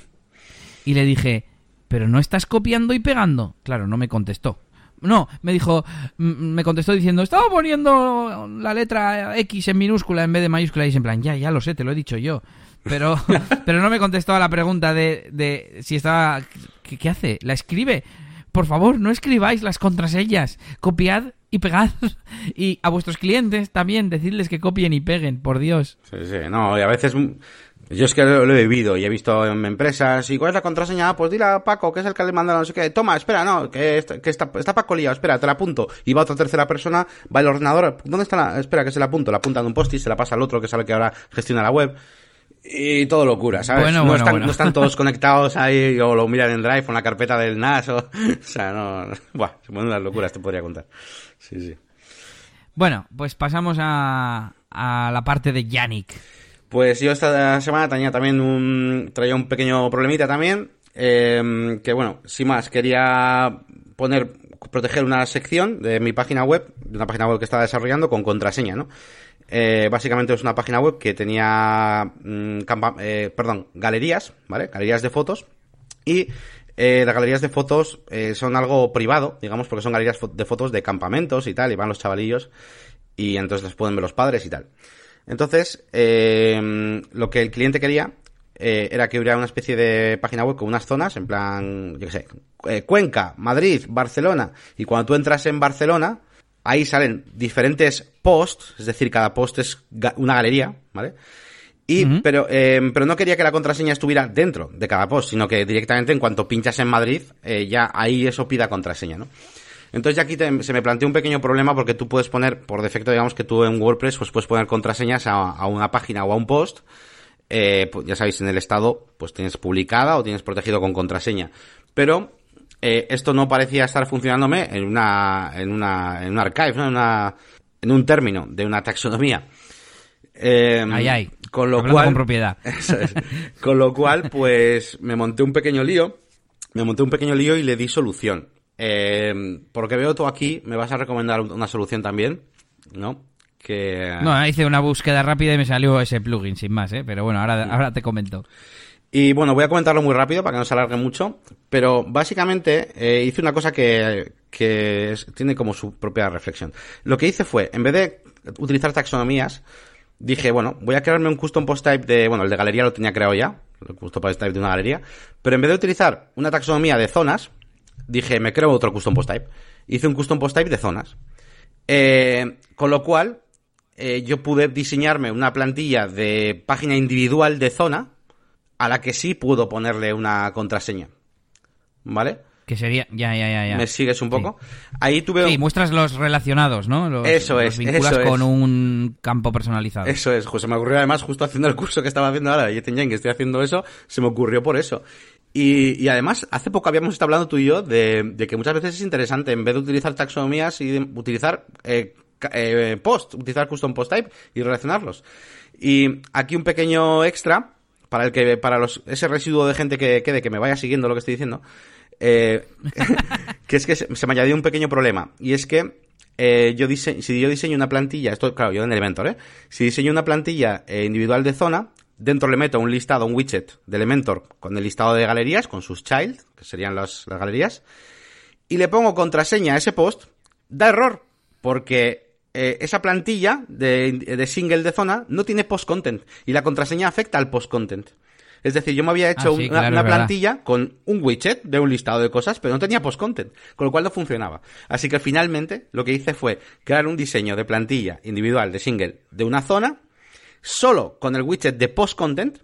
Y le dije, ¿pero no estás copiando y pegando? Claro, no me contestó. No, me dijo, me contestó diciendo, estaba poniendo la letra X en minúscula en vez de mayúscula y es en plan, ya, ya lo sé, te lo he dicho yo. Pero, pero no me contestó a la pregunta de, de si estaba, ¿qué, hace? ¿La escribe? Por favor, no escribáis las contraseñas, copiad y y pegad. Y a vuestros clientes también, decirles que copien y peguen, por Dios. Sí, sí, no, y a veces yo es que lo, he vivido y he visto en empresas, ¿y cuál es la contraseña? Ah, pues dile a Paco, que es el que le manda no sé qué. Toma, espera, no, que, está, que está, está, Paco liado, espera, te la apunto. Y va otra tercera persona, va el ordenador, ¿dónde está la? Espera, que se la apunto, la apunta en un post y se la pasa al otro que sabe que ahora gestiona la web. Y todo locura, ¿sabes? no, están, no, están, todos conectados ahí o lo miran en Drive o en la carpeta del NAS o... o sea, no... Buah, se ponen unas locuras, te podría contar. Sí, sí. Bueno, pues pasamos a, a la parte de Yannick. Pues yo esta semana tenía también un, traía un pequeño problemita también, eh, que bueno, sin más, quería poner, proteger una sección de mi página web, de una página web que estaba desarrollando con contraseña, ¿no? Eh, básicamente es una página web que tenía, mm, eh, perdón, galerías, ¿vale? Galerías de fotos y eh, las galerías de fotos eh, son algo privado, digamos, porque son galerías de fotos de campamentos y tal, y van los chavalillos y entonces los pueden ver los padres y tal. Entonces, eh, lo que el cliente quería eh, era que hubiera una especie de página web con unas zonas, en plan, yo qué sé, eh, Cuenca, Madrid, Barcelona, y cuando tú entras en Barcelona, ahí salen diferentes posts, es decir, cada post es una galería, ¿vale? Y, pero, eh, pero no quería que la contraseña estuviera dentro de cada post, sino que directamente en cuanto pinchas en Madrid, eh, ya ahí eso pida contraseña, ¿no? Entonces ya aquí se me plantea un pequeño problema porque tú puedes poner, por defecto, digamos que tú en WordPress pues puedes poner contraseñas a, una página o a un post. Eh, pues, ya sabéis, en el estado pues tienes publicada o tienes protegido con contraseña. Pero eh, esto no parecía estar funcionándome en una, en una, en un archive, ¿no? en, una, en un término de una taxonomía. Eh, ay, ay. Con lo cual, con propiedad. con lo cual, pues me monté un pequeño lío, me monté un pequeño lío y le di solución. Eh, porque veo tú aquí, me vas a recomendar una solución también, ¿no? Que... No, hice una búsqueda rápida y me salió ese plugin, sin más, ¿eh? Pero bueno, ahora, ahora te comento. Y bueno, voy a comentarlo muy rápido para que no se alargue mucho, pero básicamente eh, hice una cosa que, que tiene como su propia reflexión. Lo que hice fue, en vez de utilizar taxonomías, dije, bueno, voy a crearme un custom post type de, bueno, el de galería lo tenía creado ya, el custom post type de una galería, pero en vez de utilizar una taxonomía de zonas, dije, me creo otro custom post type. Hice un custom post type de zonas. Eh, con lo cual, eh, yo pude diseñarme una plantilla de página individual de zona a la que sí puedo ponerle una contraseña. ¿Vale? Que sería, ya, ya, ya, ya. ¿Me sigues un poco? Ahí tuve... Sí, muestras los relacionados, ¿no? Los, eso es, vinculas con un campo personalizado. Eso es, José. Me ocurrió además justo haciendo el curso que estaba haciendo ahora de que estoy haciendo eso, se me ocurrió por eso. Y, además, hace poco habíamos estado hablando tú y yo de, que muchas veces es interesante, en vez de utilizar taxonomías y utilizar eh, eh, post, utilizar custom post type y relacionarlos. Y aquí un pequeño extra para el que, para los, ese residuo de gente que quede, que me vaya siguiendo lo que estoy diciendo, eh, que es que se, me añadió un pequeño problema. Y es que eh, yo si yo diseño una plantilla, esto, claro, yo en Elementor, ¿eh? Si diseño una plantilla eh, individual de zona, Dentro le meto un listado, un widget de Elementor con el listado de galerías, con sus child, que serían las, galerías, y le pongo contraseña a ese post, da error, porque eh, esa plantilla de, single de zona no tiene post content, y la contraseña afecta al post content. Es decir, yo me había hecho ah, una, plantilla con un widget de un listado de cosas, pero no tenía post content, con lo cual no funcionaba. Así que finalmente lo que hice fue crear un diseño de plantilla individual de single de una zona solo con el widget de post content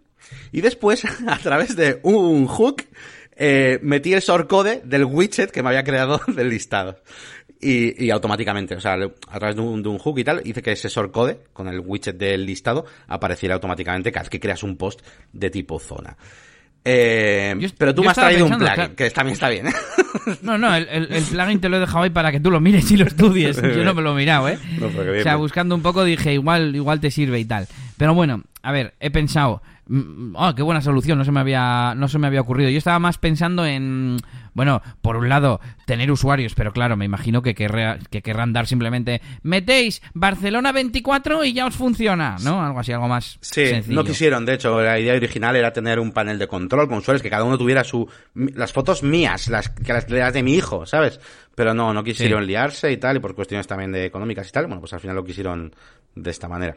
y después a través de un hook eh, metí el shortcode del widget que me había creado del listado. Y, automáticamente, o sea, a través de un, hook y tal, hice que ese shortcode con el widget del listado apareciera automáticamente cada vez que creas un post de tipo zona. Eh, pero tú me has traído un plugin, que también está bien. ¿eh? No, no, el, el, plugin te lo he dejado ahí para que tú lo mires y lo estudies. Yo no me lo he mirado, ¿eh? o sea, buscando un poco dije, igual, igual te sirve y tal. Pero bueno, a ver, he pensado, oh, qué buena solución, no se me había no se me había ocurrido. Yo estaba más pensando en bueno, por un lado, tener usuarios, pero claro, me imagino que, que querrán dar simplemente metéis Barcelona 24 y ya os funciona, ¿no? Algo así, algo más Sí, no quisieron, de hecho, la idea original era tener un panel de control con usuarios que cada uno tuviera su las fotos mías, las que las, de mi hijo, ¿sabes? Pero no, no quisieron liarse y tal, y por cuestiones también de económicas y tal, bueno, pues al final lo quisieron de esta manera.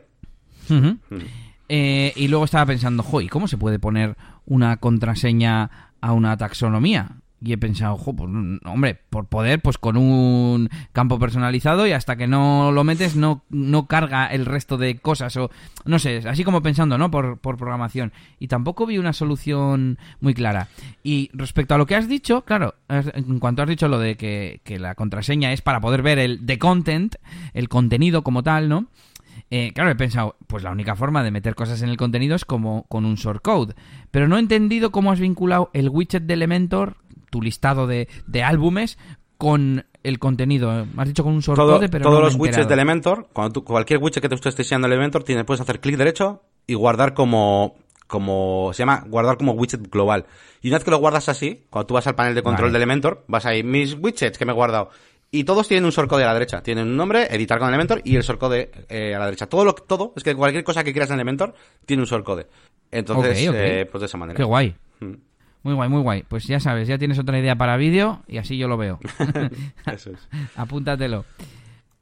Eh, y luego estaba pensando, ¿y ¿cómo se puede poner una contraseña a una taxonomía? y he pensado, pues, mm, hombre, por poder, pues con un campo personalizado y hasta que no lo metes no, no carga el resto de cosas o no sé, así como pensando, ¿no? Por, por programación. Y tampoco vi una solución muy clara. Y respecto a lo que has dicho, claro, en cuanto has dicho lo de que, que la contraseña es para poder ver el the content, el contenido como tal, ¿no? Eh, claro, he pensado, pues la única forma de meter cosas en el contenido es como con un shortcode. Pero no he entendido cómo has vinculado el widget de Elementor tu listado de, álbumes con el contenido. Me has dicho con un shortcode, pero Todos los widgets de Elementor, cuando cualquier widget que te esté enseñando Elementor, tienes, puedes hacer clic derecho y guardar como como se llama guardar como widget global. Y una vez que lo guardas así, cuando tú vas al panel de control de Elementor, vas ahí mis widgets que me he guardado y todos tienen un shortcode a la derecha. Tienen un nombre, editar con Elementor y el shortcode eh, a la derecha. Todo lo todo es que cualquier cosa que quieras en Elementor tiene un shortcode. Entonces, eh, pues de esa manera. Qué guay. Mm. Muy guay, muy guay. Pues ya sabes, ya tienes otra idea para vídeo y así yo lo veo. Eso es. Apúntatelo.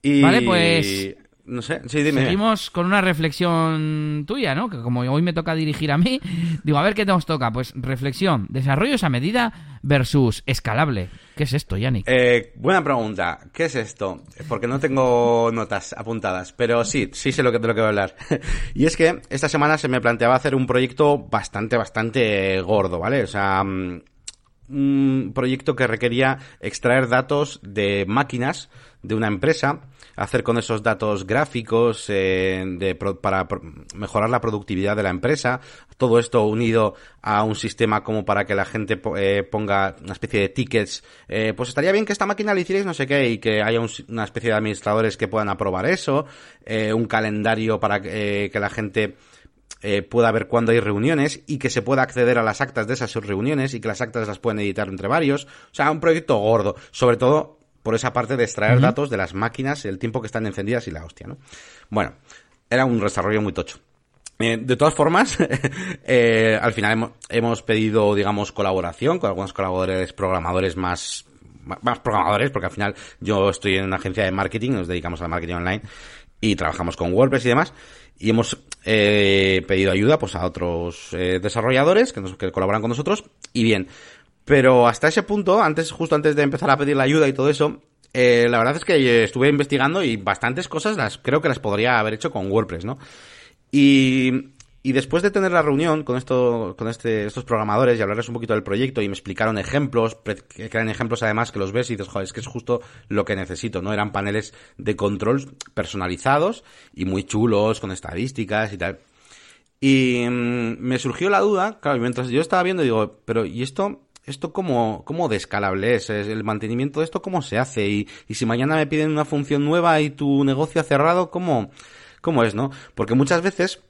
Vale, pues no sé, sí, dime. Seguimos con una reflexión tuya, ¿no? Que como hoy me toca dirigir a mí, digo, a ver qué nos toca. Pues reflexión, desarrollos a medida versus escalable. ¿Qué es esto, Yannick? Eh, buena pregunta. ¿Qué es esto? Porque no tengo notas apuntadas, pero sí, sí sé lo que, de lo que voy a hablar. y es que esta semana se me planteaba hacer un proyecto bastante, bastante gordo, ¿vale? O sea, mm, un proyecto que requería extraer datos de máquinas de una empresa, hacer con esos datos gráficos eh, de, para mejorar la productividad de la empresa, todo esto unido a un sistema como para que la gente eh, ponga una especie de tickets, eh, pues estaría bien que esta máquina le hicierais no sé qué y que haya una especie de administradores que puedan aprobar eso, un calendario para que la gente pueda ver cuándo hay reuniones y que se pueda acceder a las actas de esas reuniones y que las actas las pueden editar entre varios. O sea, un proyecto gordo. Sobre todo por esa parte de extraer datos de las máquinas, el tiempo que están encendidas y la hostia, ¿no? Bueno, era un desarrollo muy tocho. Eh, de todas formas, eh, al final hemos, pedido, digamos, colaboración con algunos colaboradores programadores más, más programadores, porque al final yo estoy en una agencia de marketing, nos dedicamos al marketing online y trabajamos con WordPress y demás. Y hemos eh, pedido ayuda pues a otros desarrolladores que, nos, que colaboran con nosotros. Y bien, pero hasta ese punto, antes, justo antes de empezar a pedir la ayuda y todo eso, eh, la verdad es que estuve investigando y bastantes cosas las creo que las podría haber hecho con WordPress, ¿no? Y, y después de tener la reunión con esto, con este, estos programadores y hablarles un poquito del proyecto y me explicaron ejemplos, que eran ejemplos además que los ves y dices, joder, es que es justo lo que necesito, ¿no? Eran paneles de control personalizados y muy chulos, con estadísticas y tal. Y mm, me surgió la duda, claro, mientras yo estaba viendo, digo, pero ¿y esto ¿esto cómo, cómo de escalable es? ¿El mantenimiento de esto cómo se hace? Y, y si mañana me piden una función nueva y tu negocio ha cerrado, ¿cómo, cómo es, no? Porque muchas veces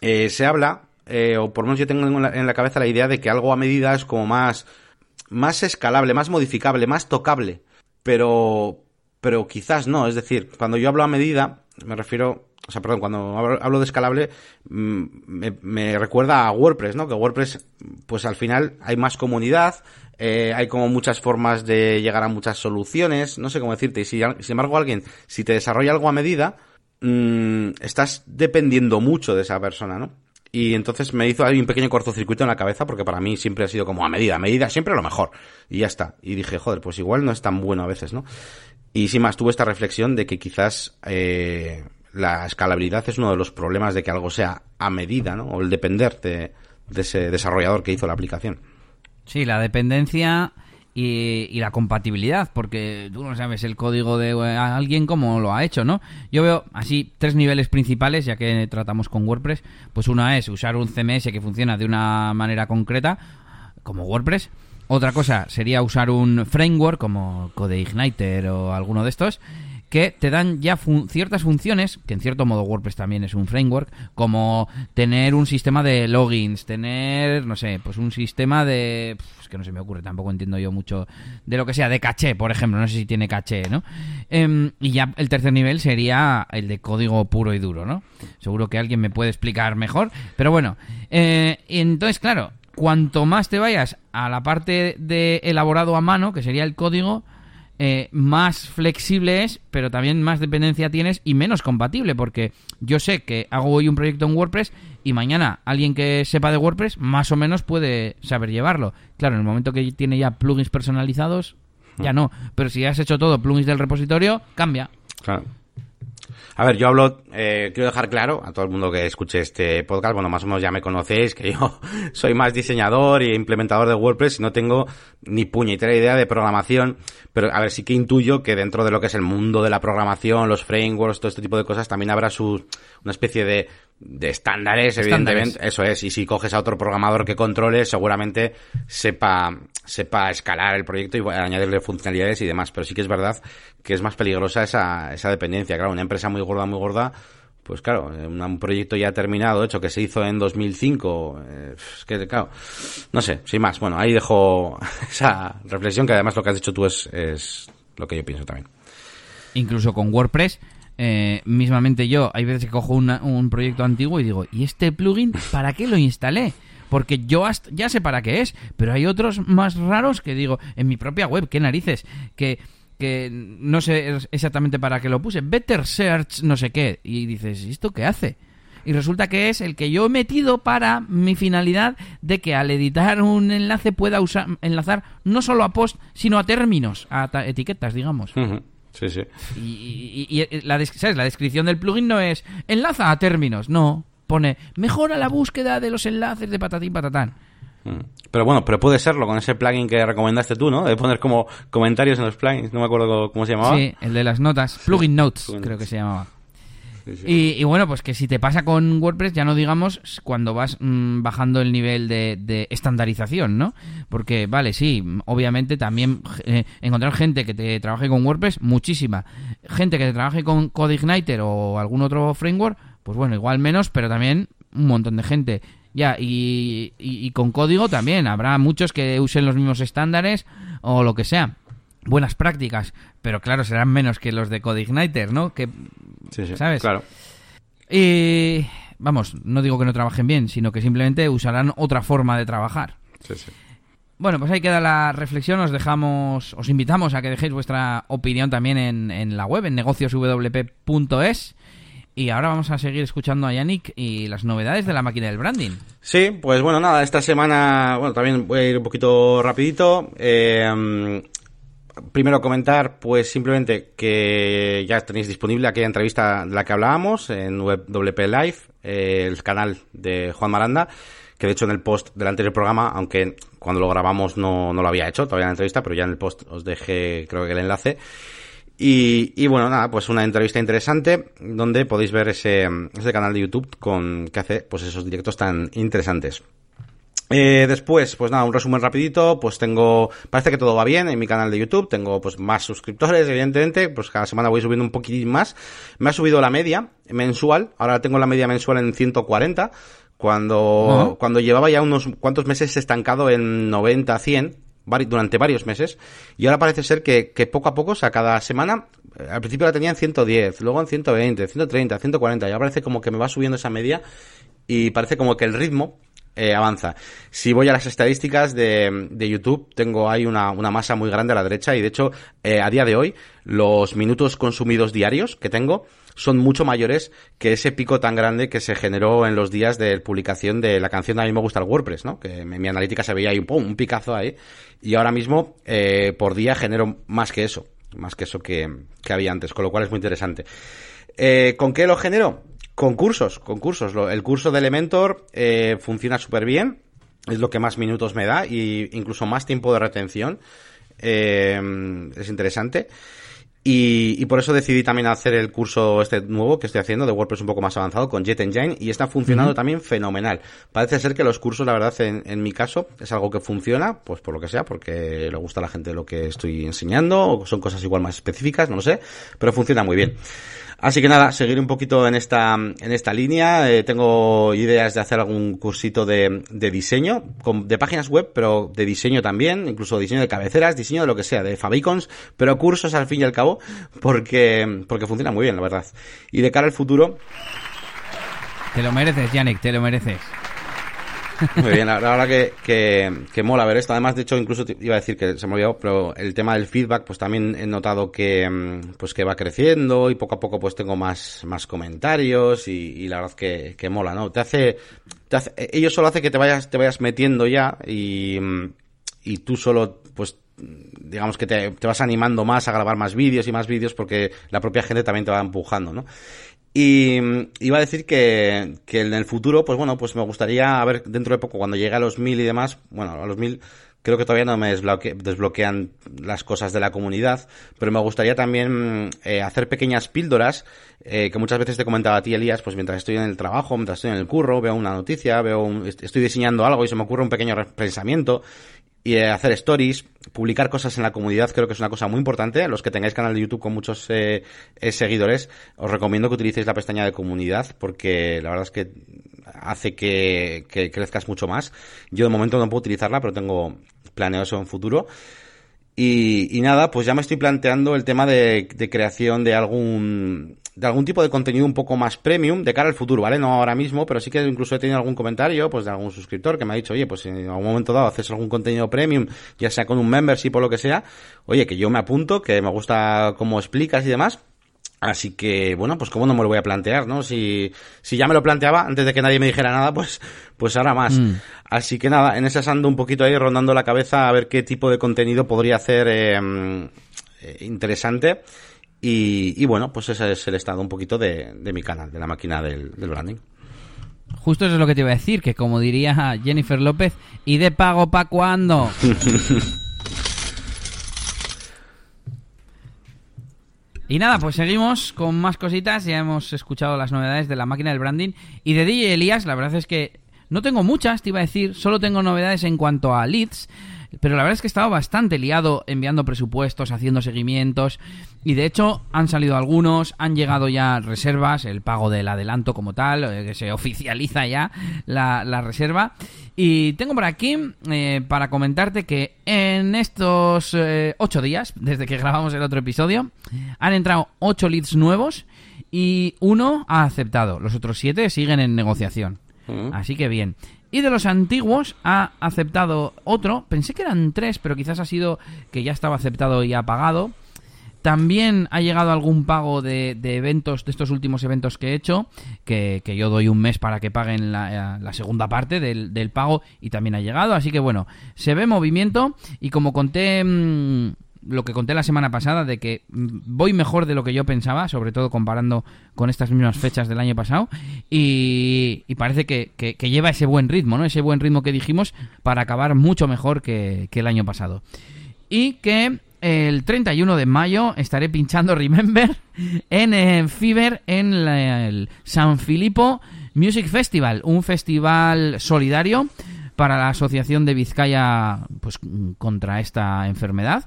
eh, se habla, eh, o por lo menos yo tengo en la, en la, cabeza la idea de que algo a medida es como más, más escalable, más modificable, más tocable. Pero, pero quizás no. Es decir, cuando yo hablo a medida, me refiero o sea, perdón, cuando hablo de escalable, mm, me, recuerda a WordPress, ¿no? Que WordPress, pues al final hay más comunidad, eh, hay como muchas formas de llegar a muchas soluciones, no sé cómo decirte, y si, sin embargo alguien, si te desarrolla algo a medida, mm, estás dependiendo mucho de esa persona, ¿no? Y entonces me hizo ahí un pequeño cortocircuito en la cabeza porque para mí siempre ha sido como a medida, a medida, siempre lo mejor. Y ya está. Y dije, joder, pues igual no es tan bueno a veces, ¿no? Y sin más, tuve esta reflexión de que quizás eh, la escalabilidad es uno de los problemas de que algo sea a medida, ¿no? O el depender de, ese desarrollador que hizo la aplicación. Sí, la dependencia y, la compatibilidad, porque tú no sabes el código de alguien cómo lo ha hecho, ¿no? Yo veo así tres niveles principales, ya que tratamos con WordPress. Pues una es usar un CMS que funciona de una manera concreta, como WordPress. Otra cosa sería usar un framework como CodeIgniter o alguno de estos que te dan ya ciertas funciones, que en cierto modo WordPress también es un framework, como tener un sistema de logins, tener, no sé, pues un sistema de... Es que no se me ocurre, tampoco entiendo yo mucho de lo que sea, de caché, por ejemplo, no sé si tiene caché, ¿no? Em, y ya el tercer nivel sería el de código puro y duro, ¿no? Seguro que alguien me puede explicar mejor, pero bueno, eh, entonces, claro, cuanto más te vayas a la parte de elaborado a mano, que sería el código, eh, más flexible es, pero también más dependencia tienes y menos compatible, porque yo sé que hago hoy un proyecto en WordPress y mañana alguien que sepa de WordPress más o menos puede saber llevarlo. Claro, en el momento que tiene ya plugins personalizados, ya no. Pero si has hecho todo plugins del repositorio, cambia. Claro. A ver, yo hablo, eh, quiero dejar claro a todo el mundo que escuche este podcast, bueno, más o menos ya me conocéis, que yo soy más diseñador y implementador de WordPress y no tengo ni puñetera idea de programación, pero a ver, sí que intuyo que dentro de lo que es el mundo de la programación, los frameworks, todo este tipo de cosas, también habrá su, una especie de de estándares, evidentemente, eso es, y si coges a otro programador que controle, seguramente sepa, sepa escalar el proyecto y añadirle funcionalidades y demás, pero sí que es verdad que es más peligrosa esa, esa dependencia, claro, una empresa muy gorda, muy gorda, pues claro, un proyecto ya terminado, hecho, que se hizo en 2005, eh, es que, claro, no sé, sin más, bueno, ahí dejo esa reflexión, que además lo que has dicho tú es, es lo que yo pienso también. Incluso con WordPress, eh, mismamente yo, hay veces que cojo un proyecto antiguo y digo, ¿y este plugin para qué lo instalé? Porque yo ya sé para qué es, pero hay otros más raros que digo, en mi propia web, qué narices, que, que no sé exactamente para qué lo puse, Better Search, no sé qué, y dices, ¿y esto qué hace? y resulta que es el que yo he metido para mi finalidad de que al editar un enlace pueda usar, enlazar no solo a post, sino a términos, a etiquetas, digamos. Sí, sí. Y, la, ¿sabes? la descripción del plugin no es enlaza a términos, no. Pone mejora la búsqueda de los enlaces de patatín patatán. Mm. Pero bueno, pero puede serlo con ese plugin que recomendaste tú, ¿no? De poner como comentarios en los plugins, no me acuerdo cómo se llamaba. Sí, el de las notas. Plugin Notes, creo que se llamaba. Y, bueno, pues que si te pasa con WordPress, ya no digamos cuando vas mm, bajando el nivel de, estandarización, ¿no? Porque, vale, sí, obviamente también eh, encontrar gente que te trabaje con WordPress, muchísima. Gente que te trabaje con CodeIgniter o algún otro framework, pues bueno, igual menos, pero también un montón de gente. Ya, y, y con código también, habrá muchos que usen los mismos estándares o lo que sea buenas prácticas, pero claro, serán menos que los de CodeIgniter, ¿no? Que, sí, sí, ¿Sabes? Claro. Y vamos, no digo que no trabajen bien, sino que simplemente usarán otra forma de trabajar. Sí, sí. Bueno, pues ahí queda la reflexión. Os dejamos, os invitamos a que dejéis vuestra opinión también en, en la web, en negocioswp.es. Y ahora vamos a seguir escuchando a Yannick y las novedades de la máquina del branding. Sí, pues bueno, nada, esta semana, bueno, también voy a ir un poquito rapidito. Eh, primero comentar, pues simplemente que ya tenéis disponible aquella entrevista de la que hablábamos en WP Live, eh, el canal de Juan Maranda, que de hecho en el post del anterior programa, aunque cuando lo grabamos no, no lo había hecho todavía la entrevista, pero ya en el post os dejé creo que el enlace. Y, y bueno, nada, pues una entrevista interesante donde podéis ver ese, ese canal de YouTube con que hace pues esos directos tan interesantes. Eh, después, pues nada, un resumen rapidito, pues tengo, parece que todo va bien en mi canal de YouTube, tengo pues más suscriptores, evidentemente, pues cada semana voy subiendo un poquitín más, me ha subido la media mensual, ahora tengo la media mensual en 140, cuando, cuando llevaba ya unos cuantos meses estancado en 90, 100, durante varios meses, y ahora parece ser que, que poco a poco, o sea, cada semana, eh, al principio la tenía en 110, luego en 120, 130, 140, y ahora parece como que me va subiendo esa media, y parece como que el ritmo eh, avanza. Si voy a las estadísticas de, de YouTube, tengo ahí una, una, masa muy grande a la derecha y de hecho, eh, a día de hoy, los minutos consumidos diarios que tengo son mucho mayores que ese pico tan grande que se generó en los días de publicación de la canción A mí me gusta el WordPress, ¿no? Que mi analítica se veía ahí un, un picazo ahí y ahora mismo eh, por día genero más que eso, más que eso que, que había antes, con lo cual es muy interesante. ¿Con qué lo genero? Concursos, concursos. El curso de Elementor eh, funciona súper bien. Es lo que más minutos me da y incluso más tiempo de retención. Eh, es interesante. Y, por eso decidí también hacer el curso este nuevo que estoy haciendo de WordPress un poco más avanzado con Jet Engine y está funcionando también fenomenal. Parece ser que los cursos, la verdad, en, en, mi caso, es algo que funciona, pues por lo que sea, porque le gusta a la gente lo que estoy enseñando, o son cosas igual más específicas, no lo sé, pero funciona muy bien. Así que nada, seguir un poquito en esta, en esta línea. Eh, tengo ideas de hacer algún cursito de, de diseño, de páginas web, pero de diseño también, incluso diseño de cabeceras, diseño de lo que sea, de favicons, pero cursos al fin y al cabo, porque, porque funciona muy bien, la verdad. Y de cara al futuro. Te lo mereces, Yannick, te lo mereces. Muy bien, la verdad que, que, mola ver esto. Además, de hecho, incluso iba a decir que se me olvidó, pero el tema del feedback, pues también he notado que, mm, pues que va creciendo y poco a poco pues tengo más, más comentarios y, la verdad que, que mola, ¿no? Te hace, te hace, ellos solo hace que te vayas, te vayas metiendo ya y, mm, y tú solo, pues digamos que te, te, vas animando más a grabar más vídeos y más vídeos porque la propia gente también te va empujando, ¿no? Y mm, iba a decir que, que en el futuro, pues bueno, pues me gustaría, a ver, dentro de poco, cuando llegue a los mil y demás, bueno, a los mil creo que todavía no me desbloquean las cosas de la comunidad, pero me gustaría también mm, eh, hacer pequeñas píldoras eh, que muchas veces te comentaba a ti, Elías, pues mientras estoy en el trabajo, mientras estoy en el curro, veo una noticia, veo estoy diseñando algo y se me ocurre un pequeño pensamiento y eh, hacer stories, publicar cosas en la comunidad, creo que es una cosa muy importante. Los que tengáis canal de YouTube con muchos eh, eh, seguidores, os recomiendo que utilicéis la pestaña de comunidad porque la verdad es que hace que, crezcas mucho más. Yo de momento no puedo utilizarla, pero tengo planeado eso en futuro. Y, nada, pues ya me estoy planteando el tema de, de creación de algún de algún tipo de contenido un poco más premium de cara al futuro, ¿vale? No ahora mismo, pero sí que incluso he tenido algún comentario, pues de algún suscriptor que me ha dicho, oye, pues si en algún momento dado haces algún contenido premium, ya sea con un membership o lo que sea, oye, que yo me apunto, que me gusta cómo explicas y demás. Así que, bueno, pues cómo no me lo voy a plantear, ¿no? Si, si ya me lo planteaba antes de que nadie me dijera nada, pues, pues ahora más. Mm. Así que nada, en ese ando un poquito ahí rondando la cabeza a ver qué tipo de contenido podría hacer eh, eh interesante. Y, bueno, pues ese es el estado un poquito de, mi canal, de la máquina del, branding. Justo eso es lo que te iba a decir, que como diría Jennifer López, ¿y de pago pa' cuándo? y nada, pues seguimos con más cositas, ya hemos escuchado las novedades de la máquina del branding y de DJ Elías, la verdad es que no tengo muchas, te iba a decir, solo tengo novedades en cuanto a leads. Pero la verdad es que he estado bastante liado enviando presupuestos, haciendo seguimientos. Y de hecho han salido algunos, han llegado ya reservas, el pago del adelanto como tal, eh, que se oficializa ya la, reserva. Y tengo por aquí eh, para comentarte que en estos eh, ocho días, desde que grabamos el otro episodio, han entrado ocho leads nuevos y uno ha aceptado. Los otros siete siguen en negociación. Mm. Así que bien. Y de los antiguos ha aceptado otro. Pensé que eran tres, pero quizás ha sido que ya estaba aceptado y ha pagado. También ha llegado algún pago de, eventos, de estos últimos eventos que he hecho, que, yo doy un mes para que paguen la, la segunda parte del, del, pago y también ha llegado. Así que bueno, se ve movimiento y como conté... Mm, lo que conté la semana pasada de que voy mejor de lo que yo pensaba, sobre todo comparando con estas mismas fechas del año pasado, y, parece que, lleva ese buen ritmo, ¿no? Ese buen ritmo que dijimos para acabar mucho mejor que, el año pasado. Y que el 31 de mayo estaré pinchando Remember en, en Fever en el San Filippo Music Festival, un festival solidario para la Asociación de Vizcaya pues contra esta enfermedad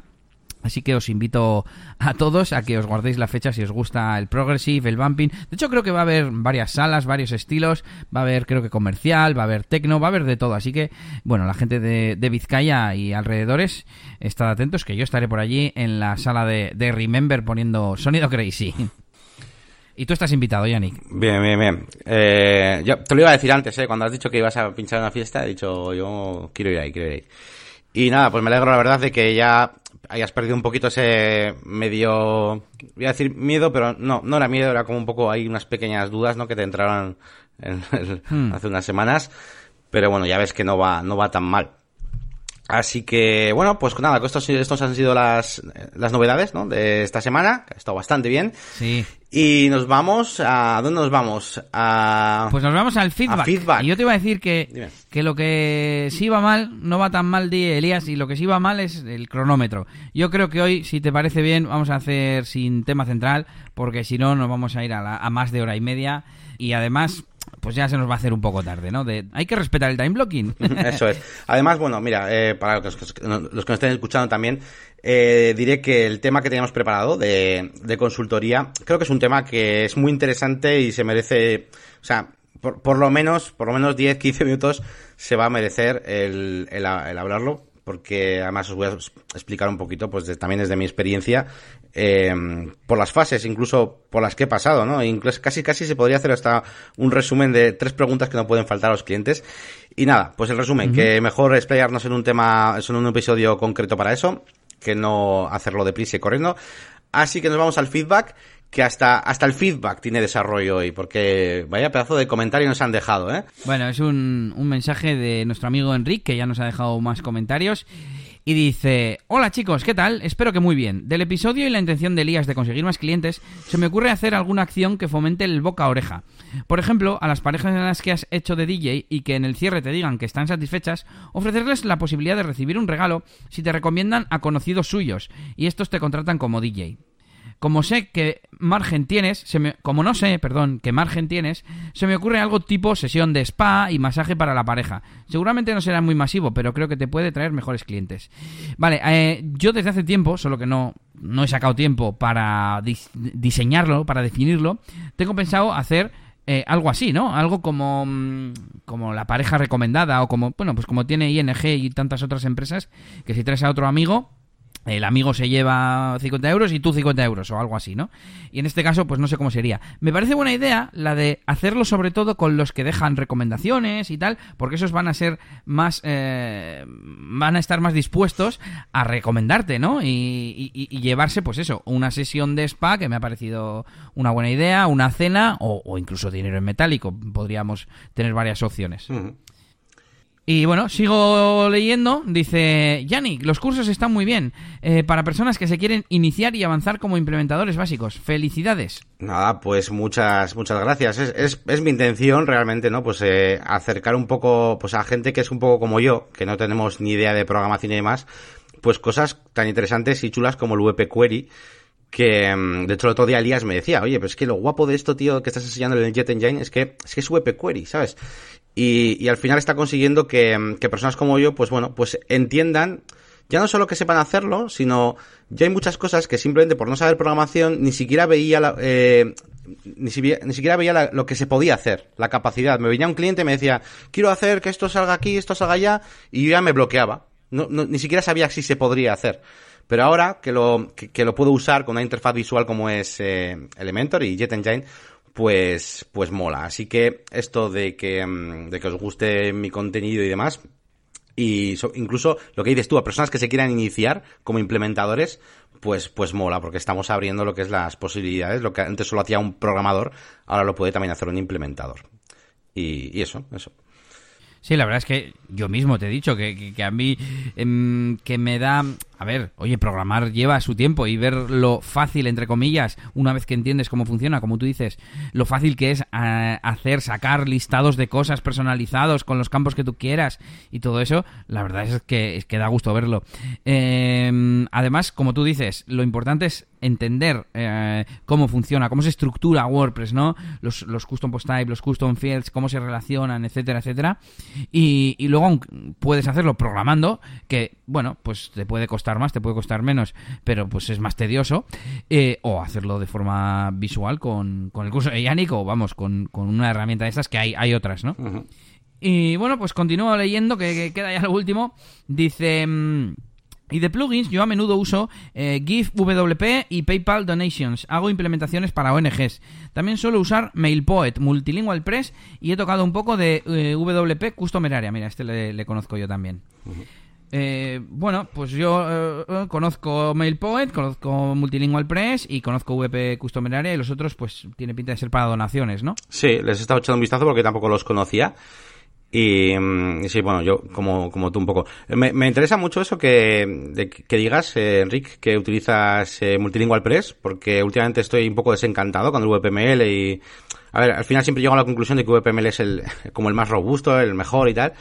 Así que os invito a todos a que os guardéis la fecha si os gusta el progressive, el bumping. De hecho, creo que va a haber varias salas, varios estilos. Va a haber, creo que comercial, va a haber techno, va a haber de todo. Así que, bueno, la gente de, Vizcaya y alrededores, estad atentos que yo estaré por allí en la sala de, Remember poniendo sonido crazy. Y tú estás invitado, Yannick. Bien, bien, bien. Eh, yo te lo iba a decir antes, ¿eh? Cuando has dicho que ibas a pinchar una fiesta, he dicho, yo quiero ir ahí, quiero ir ahí. Y nada, pues me alegro la verdad de que ya hayas perdido un poquito ese medio, voy a decir miedo, pero no, no era miedo, era como un poco, hay unas pequeñas dudas, ¿no? Que te entraron hmm. hace unas semanas, pero bueno, ya ves que no va, no va tan mal. Así que, bueno, pues nada, estos, estos han sido las, las novedades, ¿no? De esta semana, que ha estado bastante bien. Sí. Y nos vamos a... ¿Dónde nos vamos? A... Pues nos vamos al feedback. Y yo te iba a decir que, que lo que sí va mal, no va tan mal, de Elías, y lo que sí va mal es el cronómetro. Yo creo que hoy, si te parece bien, vamos a hacer sin tema central, porque si no, nos vamos a ir a, a más de hora y media. Y además, pues ya se nos va a hacer un poco tarde, ¿no? Hay que respetar el time blocking. Eso es. Además, bueno, mira, eh, para los, que nos estén escuchando también, eh, diré que el tema que teníamos preparado de, de, consultoría, creo que es un tema que es muy interesante y se merece, o sea, por, por lo menos, por lo menos 10, 15 minutos se va a merecer el, el hablarlo porque además os voy a explicar un poquito, pues también desde mi experiencia, eh, por las fases, incluso por las que he pasado, ¿no? Incluso casi casi se podría hacer hasta un resumen de tres preguntas que no pueden faltar a los clientes. Y nada, pues el resumen, que mejor explayarnos en un tema, en un episodio concreto para eso, que no hacerlo deprisa y corriendo. Así que nos vamos al feedback, que hasta, hasta el feedback tiene desarrollo hoy, porque vaya pedazo de comentario nos han dejado, ¿eh? Bueno, es un, un mensaje de nuestro amigo Enrique, que ya nos ha dejado más comentarios. Y dice, hola chicos, ¿qué tal? Espero que muy bien. Del episodio y la intención de Elías de conseguir más clientes, se me ocurre hacer alguna acción que fomente el boca a oreja. Por ejemplo, a las parejas en las que has hecho de DJ y que en el cierre te digan que están satisfechas, ofrecerles la posibilidad de recibir un regalo si te recomiendan a conocidos suyos y estos te contratan como DJ como sé que margen tienes, se me, como no sé, perdón, qué margen tienes, se me ocurre algo tipo sesión de spa y masaje para la pareja. Seguramente no será muy masivo, pero creo que te puede traer mejores clientes. Vale, eh, yo desde hace tiempo, solo que no, no he sacado tiempo para diseñarlo, para definirlo, tengo pensado hacer eh, algo así, ¿no? Algo como, mm, como la pareja recomendada o como, bueno, pues como tiene ING y tantas otras empresas, que si traes a otro amigo, el amigo se lleva 50 euros y tú 50 euros o algo así, ¿no? Y en este caso, pues no sé cómo sería. Me parece buena idea la de hacerlo sobre todo con los que dejan recomendaciones y tal, porque esos van a ser más, eh, van a estar más dispuestos a recomendarte, ¿no? Y, llevarse, pues eso, una sesión de spa que me ha parecido una buena idea, una cena o, incluso dinero en metálico. Podríamos tener varias opciones. Y bueno, sigo leyendo. Dice, Yannick, los cursos están muy bien. Eh, para personas que se quieren iniciar y avanzar como implementadores básicos. Felicidades. Nada, pues muchas, muchas gracias. Es, es, mi intención realmente, ¿no? Pues eh, acercar un poco, pues a gente que es un poco como yo, que no tenemos ni idea de programación y demás, pues cosas tan interesantes y chulas como el WP Query que mm, de hecho el otro día Elías me decía, oye, pero es que lo guapo de esto, tío, que estás enseñando en el Jet Engine es que es que es WP Query, ¿sabes? Y, al final está consiguiendo que, personas como yo, pues bueno, pues entiendan, ya no solo que sepan hacerlo, sino ya hay muchas cosas que simplemente por no saber programación ni siquiera veía la, eh, ni, siquiera veía lo que se podía hacer, la capacidad. Me venía un cliente y me decía, quiero hacer que esto salga aquí, esto salga allá, y yo ya me bloqueaba. No, ni siquiera sabía si se podría hacer. Pero ahora que lo, que, lo puedo usar con una interfaz visual como es eh, Elementor y JetEngine, pues, pues mola. Así que esto de que, mm, de que os guste mi contenido y demás, y incluso lo que dices tú, a personas que se quieran iniciar como implementadores, pues, pues mola, porque estamos abriendo lo que es las posibilidades. Lo que antes solo hacía un programador, ahora lo puede también hacer un implementador. Y, y eso, eso. Sí, la verdad es que yo mismo te he dicho que, que, a mí em, que me da... A ver, oye, programar lleva su tiempo y ver lo fácil, entre comillas, una vez que entiendes cómo funciona, como tú dices, lo fácil que es eh, hacer, sacar listados de cosas personalizados con los campos que tú quieras y todo eso, la verdad es que, es que da gusto verlo. Em, además, como tú dices, lo importante es entender eh, cómo funciona, cómo se estructura WordPress, ¿no? Los, los custom post type, los custom fields, cómo se relacionan, etcétera, etcétera. Y, y luego puedes hacerlo programando, que, bueno, pues te puede costar más, te puede costar menos, pero pues es más tedioso. Eh, o hacerlo de forma visual con, con el curso de Yannick o, vamos, con, con, una herramienta de estas que hay, hay otras, ¿no? Y bueno, pues continúo leyendo, que, queda ya lo último. Dice... Mm, y de plugins, yo a menudo uso eh, GIF WP y PayPal Donations. Hago implementaciones para ONGs. También suelo usar MailPoet, Multilingual Press y he tocado un poco de eh, WP Custom Area. Mira, este le, conozco yo también. Eh, bueno, pues yo conozco MailPoet, conozco Multilingual Press y conozco WP Custom Area y los otros pues tiene pinta de ser para donaciones, ¿no? Sí, les he estado echando un vistazo porque tampoco los conocía. Y, mm, sí, bueno, yo como, como tú un poco. Me, me interesa mucho eso que, que digas, eh, Enric, que utilizas eh, Multilingual Press, porque últimamente estoy un poco desencantado con el VPML y... A ver, al final siempre llego a la conclusión de que VPML es el, como el más robusto, el mejor y tal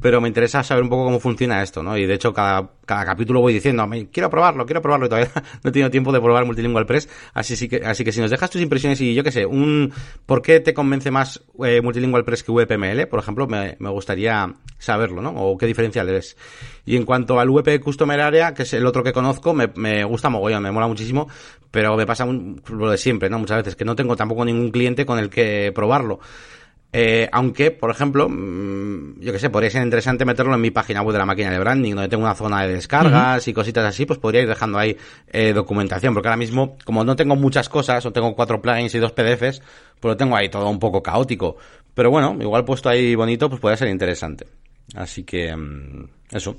pero me interesa saber un poco cómo funciona esto, ¿no? Y de hecho, cada, cada capítulo voy diciendo, quiero probarlo, quiero probarlo, y todavía no he tenido tiempo de probar Multilingual Press, así, que, así que si nos dejas tus impresiones y yo qué sé, un, ¿por qué te convence más eh, Multilingual Press que VPML? Por ejemplo, me, me gustaría saberlo, ¿no? O qué diferencial es. Y en cuanto al VP Customer Area, que es el otro que conozco, me, me gusta mogollón, me mola muchísimo, pero me pasa lo de siempre, ¿no? Muchas veces, que no tengo tampoco ningún cliente con el que probarlo. Eh, aunque, por ejemplo, mm, yo que sé, podría ser interesante meterlo en mi página web de la máquina de branding, donde tengo una zona de descargas y cositas así, pues podría ir dejando ahí eh, documentación, porque ahora mismo, como no tengo muchas cosas, o tengo cuatro plugins y dos PDFs, pues lo tengo ahí todo un poco caótico. Pero bueno, igual puesto ahí bonito, pues puede ser interesante. Así que, mm, eso.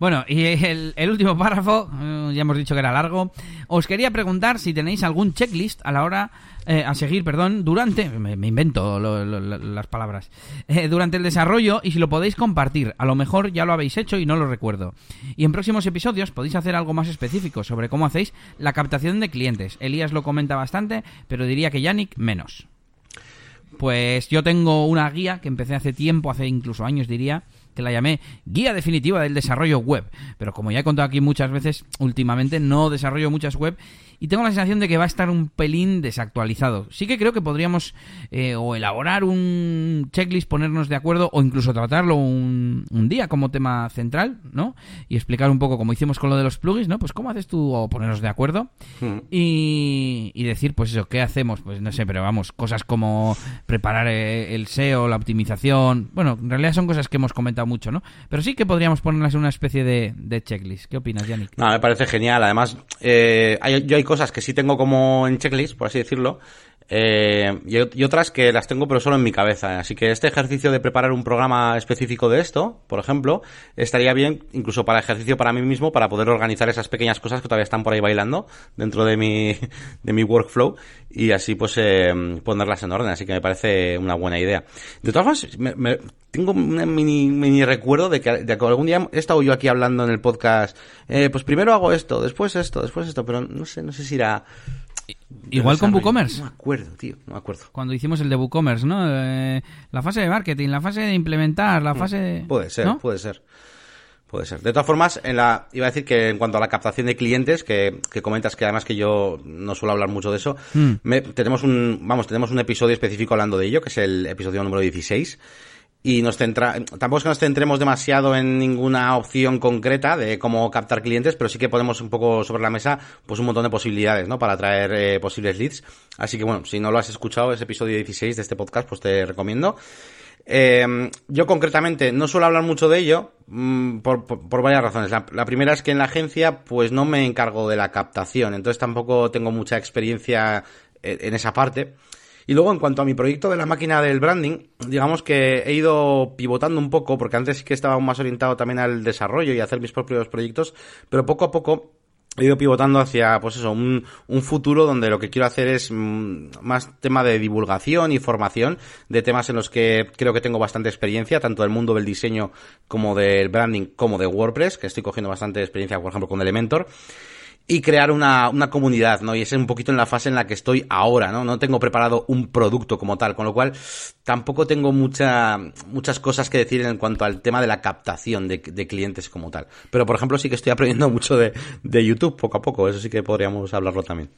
Bueno, y el, último párrafo, eh, ya hemos dicho que era largo. Os quería preguntar si tenéis algún checklist a la hora eh, a seguir, perdón, durante, me, invento las palabras, eh, durante el desarrollo y si lo podéis compartir. A lo mejor ya lo habéis hecho y no lo recuerdo. Y en próximos episodios podéis hacer algo más específico sobre cómo hacéis la captación de clientes. Elías lo comenta bastante, pero diría que Yannick menos. Pues yo tengo una guía que empecé hace tiempo, hace incluso años diría, que la llamé Guía Definitiva del Desarrollo Web. Pero como ya he contado aquí muchas veces, últimamente no desarrollo muchas web y tengo la sensación de que va a estar un pelín desactualizado. Sí que creo que podríamos eh, o elaborar un checklist, ponernos de acuerdo o incluso tratarlo un, día como tema central, ¿no? Y explicar un poco como hicimos con lo de los plugins, ¿no? Pues cómo haces tú o ponernos de acuerdo hmm. y, y, decir, pues eso, ¿qué hacemos? Pues no sé, pero vamos, cosas como preparar eh, el SEO, la optimización. Bueno, en realidad son cosas que hemos comentado mucho, ¿no? Pero sí que podríamos ponerlas en una especie de, checklist. ¿Qué opinas, Yannick? No, me parece genial. Además, eh, yo hay cosas que sí tengo como en checklist, por así decirlo, eh, y, otras que las tengo pero solo en mi cabeza. Así que este ejercicio de preparar un programa específico de esto, por ejemplo, estaría bien incluso para ejercicio para mí mismo, para poder organizar esas pequeñas cosas que todavía están por ahí bailando dentro de mi, de mi workflow y así pues eh, ponerlas en orden. Así que me parece una buena idea. De todas formas, me, tengo un mini, mini recuerdo de que, algún día he estado yo aquí hablando en el podcast, eh, pues primero hago esto, después esto, después esto, pero no sé, no sé si era Igual con WooCommerce. No me acuerdo, tío, no me acuerdo. Cuando hicimos el de WooCommerce, ¿no? Eh, la fase de marketing, la fase de implementar, la mm, fase de... Puede ser, puede ser. Puede ser. De todas formas, en la, iba a decir que en cuanto a la captación de clientes, que, que comentas que además que yo no suelo hablar mucho de eso, mm. tenemos un, vamos, tenemos un episodio específico hablando de ello, que es el episodio número 16, y nos centra, tampoco es que nos centremos demasiado en ninguna opción concreta de cómo captar clientes, pero sí que ponemos un poco sobre la mesa pues un montón de posibilidades, ¿no? Para atraer eh, posibles leads. Así que bueno, si no lo has escuchado, ese episodio 16 de este podcast, pues te recomiendo. Eh, yo concretamente no suelo hablar mucho de ello mm, por, por, varias razones. La, la, primera es que en la agencia pues no me encargo de la captación, entonces tampoco tengo mucha experiencia eh, en esa parte. Y luego, en cuanto a mi proyecto de la máquina del branding, digamos que he ido pivotando un poco, porque antes sí que estaba más orientado también al desarrollo y a hacer mis propios proyectos, pero poco a poco he ido pivotando hacia, pues eso, un, un futuro donde lo que quiero hacer es mm, más tema de divulgación y formación de temas en los que creo que tengo bastante experiencia, tanto del mundo del diseño como del branding como de WordPress, que estoy cogiendo bastante experiencia, por ejemplo, con Elementor y crear una, una comunidad, ¿no? Y es un poquito en la fase en la que estoy ahora, ¿no? No tengo preparado un producto como tal, con lo cual tampoco tengo mucha, muchas cosas que decir en cuanto al tema de la captación de, clientes como tal. Pero, por ejemplo, sí que estoy aprendiendo mucho de, de YouTube poco a poco, eso sí que podríamos hablarlo también.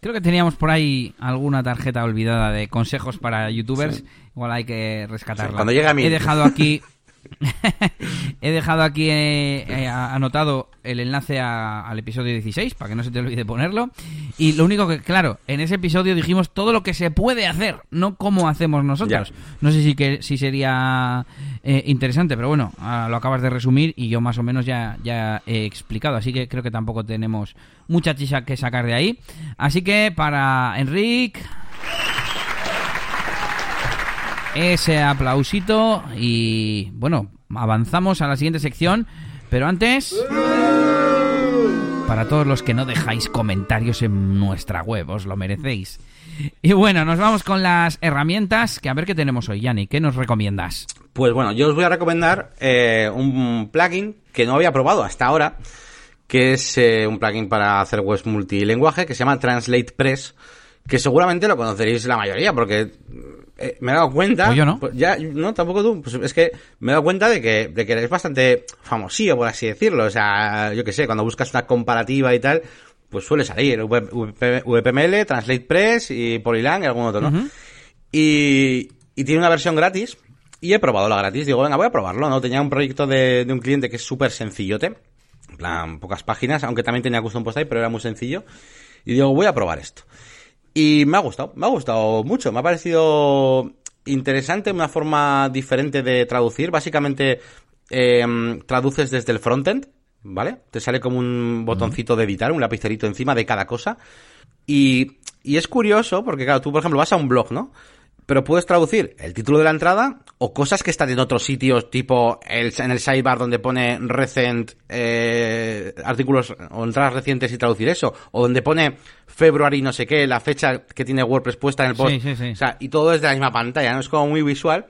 Creo que teníamos por ahí alguna tarjeta olvidada de consejos para youtubers. Igual hay que rescatarla. cuando llegue a mí. He dejado aquí He dejado aquí eh, eh, anotado el enlace al episodio 16 para que no se te olvide ponerlo. Y lo único que, claro, en ese episodio dijimos todo lo que se puede hacer, no cómo hacemos nosotros. No sé si, que, si sería eh, interesante, pero bueno, ah, lo acabas de resumir y yo más o menos ya, ya he explicado. Así que creo que tampoco tenemos mucha chicha que sacar de ahí. Así que para Enrique ese aplausito y bueno, avanzamos a la siguiente sección, pero antes... Para todos los que no dejáis comentarios en nuestra web, os lo merecéis. Y bueno, nos vamos con las herramientas, que a ver qué tenemos hoy, Yanni, ¿qué nos recomiendas? Pues bueno, yo os voy a recomendar eh, un plugin que no había probado hasta ahora, que es eh, un plugin para hacer webs multilingüe que se llama Translate Press, que seguramente lo conoceréis la mayoría, porque eh, me he dado cuenta. Pues yo no. Pues ya, no, tampoco tú. Pues es que me he dado cuenta de que, de que eres bastante famosillo, por así decirlo. O sea, yo que sé, cuando buscas una comparativa y tal, pues suele salir VPML, Translate Press y Polylang y algún otro, ¿no? y, y tiene una versión gratis. Y he probado la gratis. Digo, venga, voy a probarlo, ¿no? Tenía un proyecto de, de un cliente que es súper sencillote. En plan, pocas páginas, aunque también tenía custom post ahí, pero era muy sencillo. Y digo, voy a probar esto. Y me ha gustado, me ha gustado mucho, me ha parecido interesante, una forma diferente de traducir. Básicamente em, traduces desde el frontend, ¿vale? Te sale como un botoncito de editar, un lapicerito encima de cada cosa. Y y es curioso porque, claro, tú, por ejemplo, vas a un blog, ¿no? Pero puedes traducir el título de la entrada o cosas que están en otros sitios, tipo el, en el sidebar donde pone recent eh, artículos o entradas recientes y traducir eso, o donde pone February no sé qué, la fecha que tiene WordPress puesta en el post. Sí, sí, sí. O sea, y todo es de la misma pantalla, ¿no? Es como muy visual.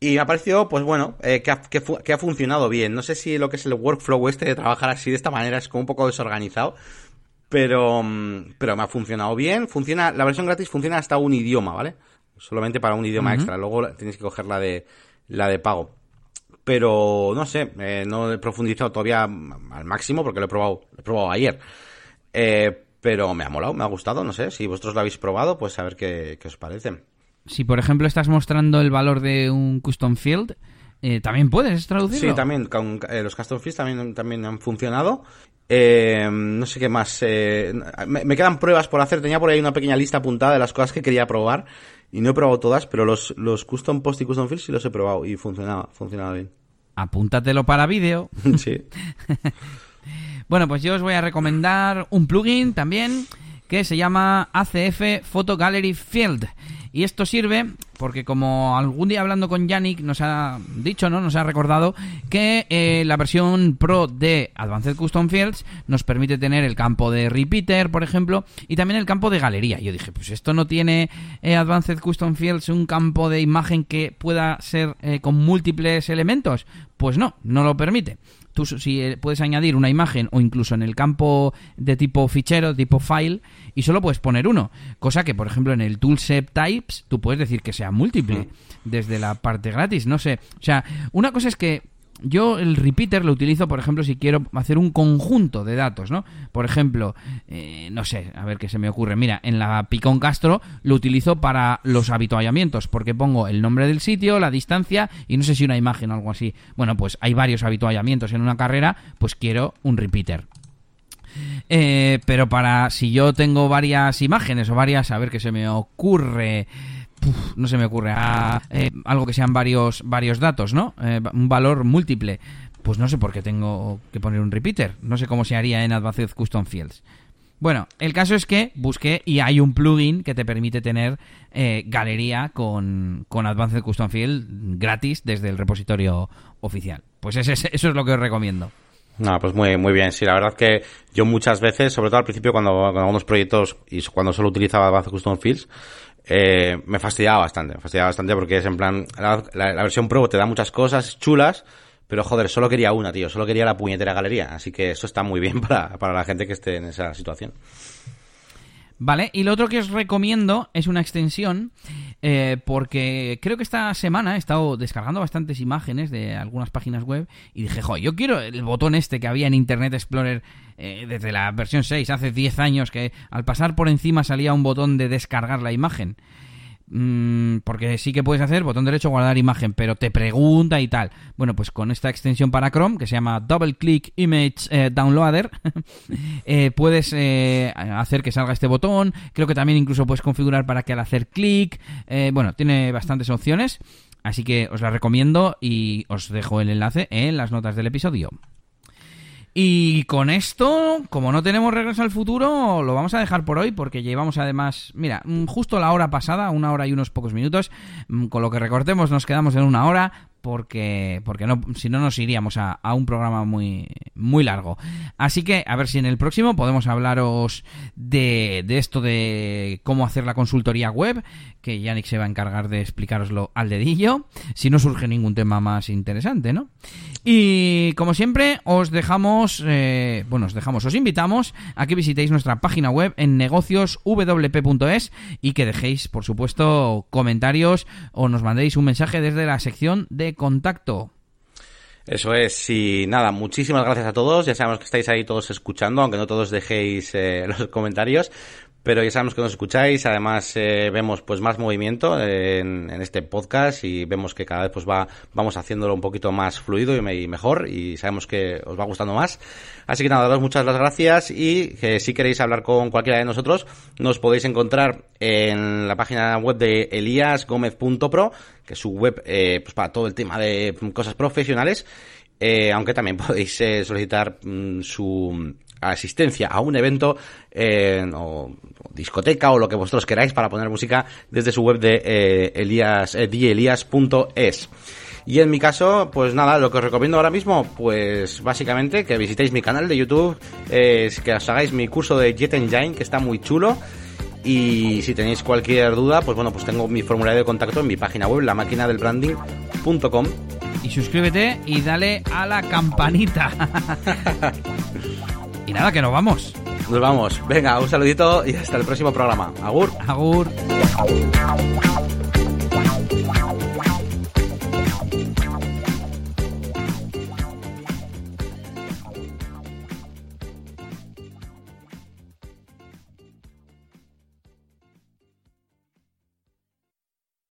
Y me ha parecido, pues bueno, eh, que, ha, que ha funcionado bien. No sé si lo que es el workflow este de trabajar así de esta manera es como un poco desorganizado. Pero, mm, pero me ha funcionado bien. Funciona, la versión gratis funciona hasta un idioma, ¿vale? Solamente para un idioma extra. Luego tienes que coger la de, la de pago. Pero no sé, eh, no he profundizado todavía al máximo porque lo he probado, lo he probado ayer. Eh, pero me ha molado, me ha gustado, no sé. Si vosotros lo habéis probado, pues a ver qué, qué os parece. Si, por ejemplo, estás mostrando el valor de un custom field, eh, también puedes traducirlo. Sí, también con, eh, los custom fields también, también han funcionado. Eh, no sé qué más. me, me quedan pruebas por hacer. Tenía por ahí una pequeña lista apuntada de las cosas que quería probar. Y no he probado todas, pero los, los custom post y custom fields sí los he probado y funcionaba, funcionaba bien. Apúntatelo para vídeo. sí. Bueno, pues yo os voy a recomendar un plugin también que se llama ACF Photo Gallery Field. Y esto sirve porque como algún día hablando con Yannick nos ha dicho, ¿no? Nos ha recordado que eh, la versión Pro de Advanced Custom Fields nos permite tener el campo de repeater, por ejemplo, y también el campo de galería. Yo dije, pues esto no tiene eh, Advanced Custom Fields un campo de imagen que pueda ser eh, con múltiples elementos. Pues no, no lo permite tú si eh, puedes añadir una imagen o incluso en el campo de tipo fichero, tipo file, y solo puedes poner uno. Cosa que, por ejemplo, en el toolset types tú puedes decir que sea múltiple desde la parte gratis. No sé. O sea, una cosa es que yo el repeater lo utilizo, por ejemplo, si quiero hacer un conjunto de datos, ¿no? Por ejemplo, eh, no sé, a ver qué se me ocurre. Mira, en la Picón Castro lo utilizo para los habituallamientos, porque pongo el nombre del sitio, la distancia y no sé si una imagen o algo así. Bueno, pues hay varios habituallamientos en una carrera, pues quiero un repeater. Eh, pero para si yo tengo varias imágenes o varias, a ver qué se me ocurre. No se me ocurre. Eh, algo que sean varios, varios datos, ¿no? Eh, un valor múltiple. Pues no sé por qué tengo que poner un repeater. No sé cómo se haría en Advanced Custom Fields. Bueno, el caso es que busqué y hay un plugin que te permite tener eh, galería con, con Advanced Custom Field gratis desde el repositorio oficial. Pues eso es lo que os recomiendo. No, pues muy, muy bien. Sí, la verdad que yo muchas veces, sobre todo al principio cuando, cuando hago unos proyectos y cuando solo utilizaba Advanced Custom Fields, eh, me fastidiaba bastante. Me fastidiaba bastante porque es en plan, la, versión Pro te da muchas cosas chulas, pero joder, solo quería una, tío. Solo quería la puñetera galería. Así que eso está muy bien para, para la gente que esté en esa situación. Vale, y lo otro que os recomiendo es una extensión, eh, porque creo que esta semana he estado descargando bastantes imágenes de algunas páginas web y dije, jo, yo quiero el botón este que había en Internet Explorer eh, desde la versión 6, hace 10 años, que al pasar por encima salía un botón de descargar la imagen. Mm, porque sí que puedes hacer botón derecho guardar imagen, pero te pregunta y tal. Bueno, pues con esta extensión para Chrome que se llama Double Click Image eh, Downloader, eh, puedes eh, hacer que salga este botón. Creo que también incluso puedes configurar para que al hacer clic, bueno, tiene bastantes opciones. Así que os la recomiendo y os dejo el enlace en las notas del episodio. Y con esto, como no tenemos regreso al futuro, lo vamos a dejar por hoy porque llevamos además, mira, mm, justo la hora pasada, una hora y unos pocos minutos, mm, con lo que recortemos nos quedamos en una hora porque porque no si no nos iríamos a, a un programa muy muy largo. Así que a ver si en el próximo podemos hablaros de, de esto de cómo hacer la consultoría web, que Yannick se va a encargar de explicaroslo al dedillo, si no surge ningún tema más interesante, ¿no? Y como siempre, os dejamos, eh, bueno, os dejamos, os invitamos a que visitéis nuestra página web en negocioswp.es y que dejéis, por supuesto, comentarios o nos mandéis un mensaje desde la sección de contacto. Eso es, y nada, muchísimas gracias a todos. Ya sabemos que estáis ahí todos escuchando, aunque no todos dejéis eh, los comentarios. Pero ya sabemos que nos escucháis, además eh, vemos pues más movimiento en, en, este podcast y vemos que cada vez pues va, vamos haciéndolo un poquito más fluido y, me, y, mejor y sabemos que os va gustando más. Así que nada, daros muchas las gracias y que si queréis hablar con cualquiera de nosotros, nos podéis encontrar en la página web de eliasgomez.pro, que es su web eh, pues para todo el tema de cosas profesionales. Eh, aunque también podéis eh, solicitar mm, su asistencia a un evento eh, o discoteca o lo que vosotros queráis para poner música desde su web de eh, Elias, eh, djelias.es. Y en mi caso, pues nada, lo que os recomiendo ahora mismo, pues básicamente que visitéis mi canal de YouTube, eh, que os hagáis mi curso de Jet Engine, que está muy chulo. Y si tenéis cualquier duda, pues bueno, pues tengo mi formulario de contacto en mi página web, la máquina del branding.com. Y suscríbete y dale a la campanita. nada, que nos vamos. Nos vamos. Venga, un saludito y hasta el próximo programa. Agur. Agur.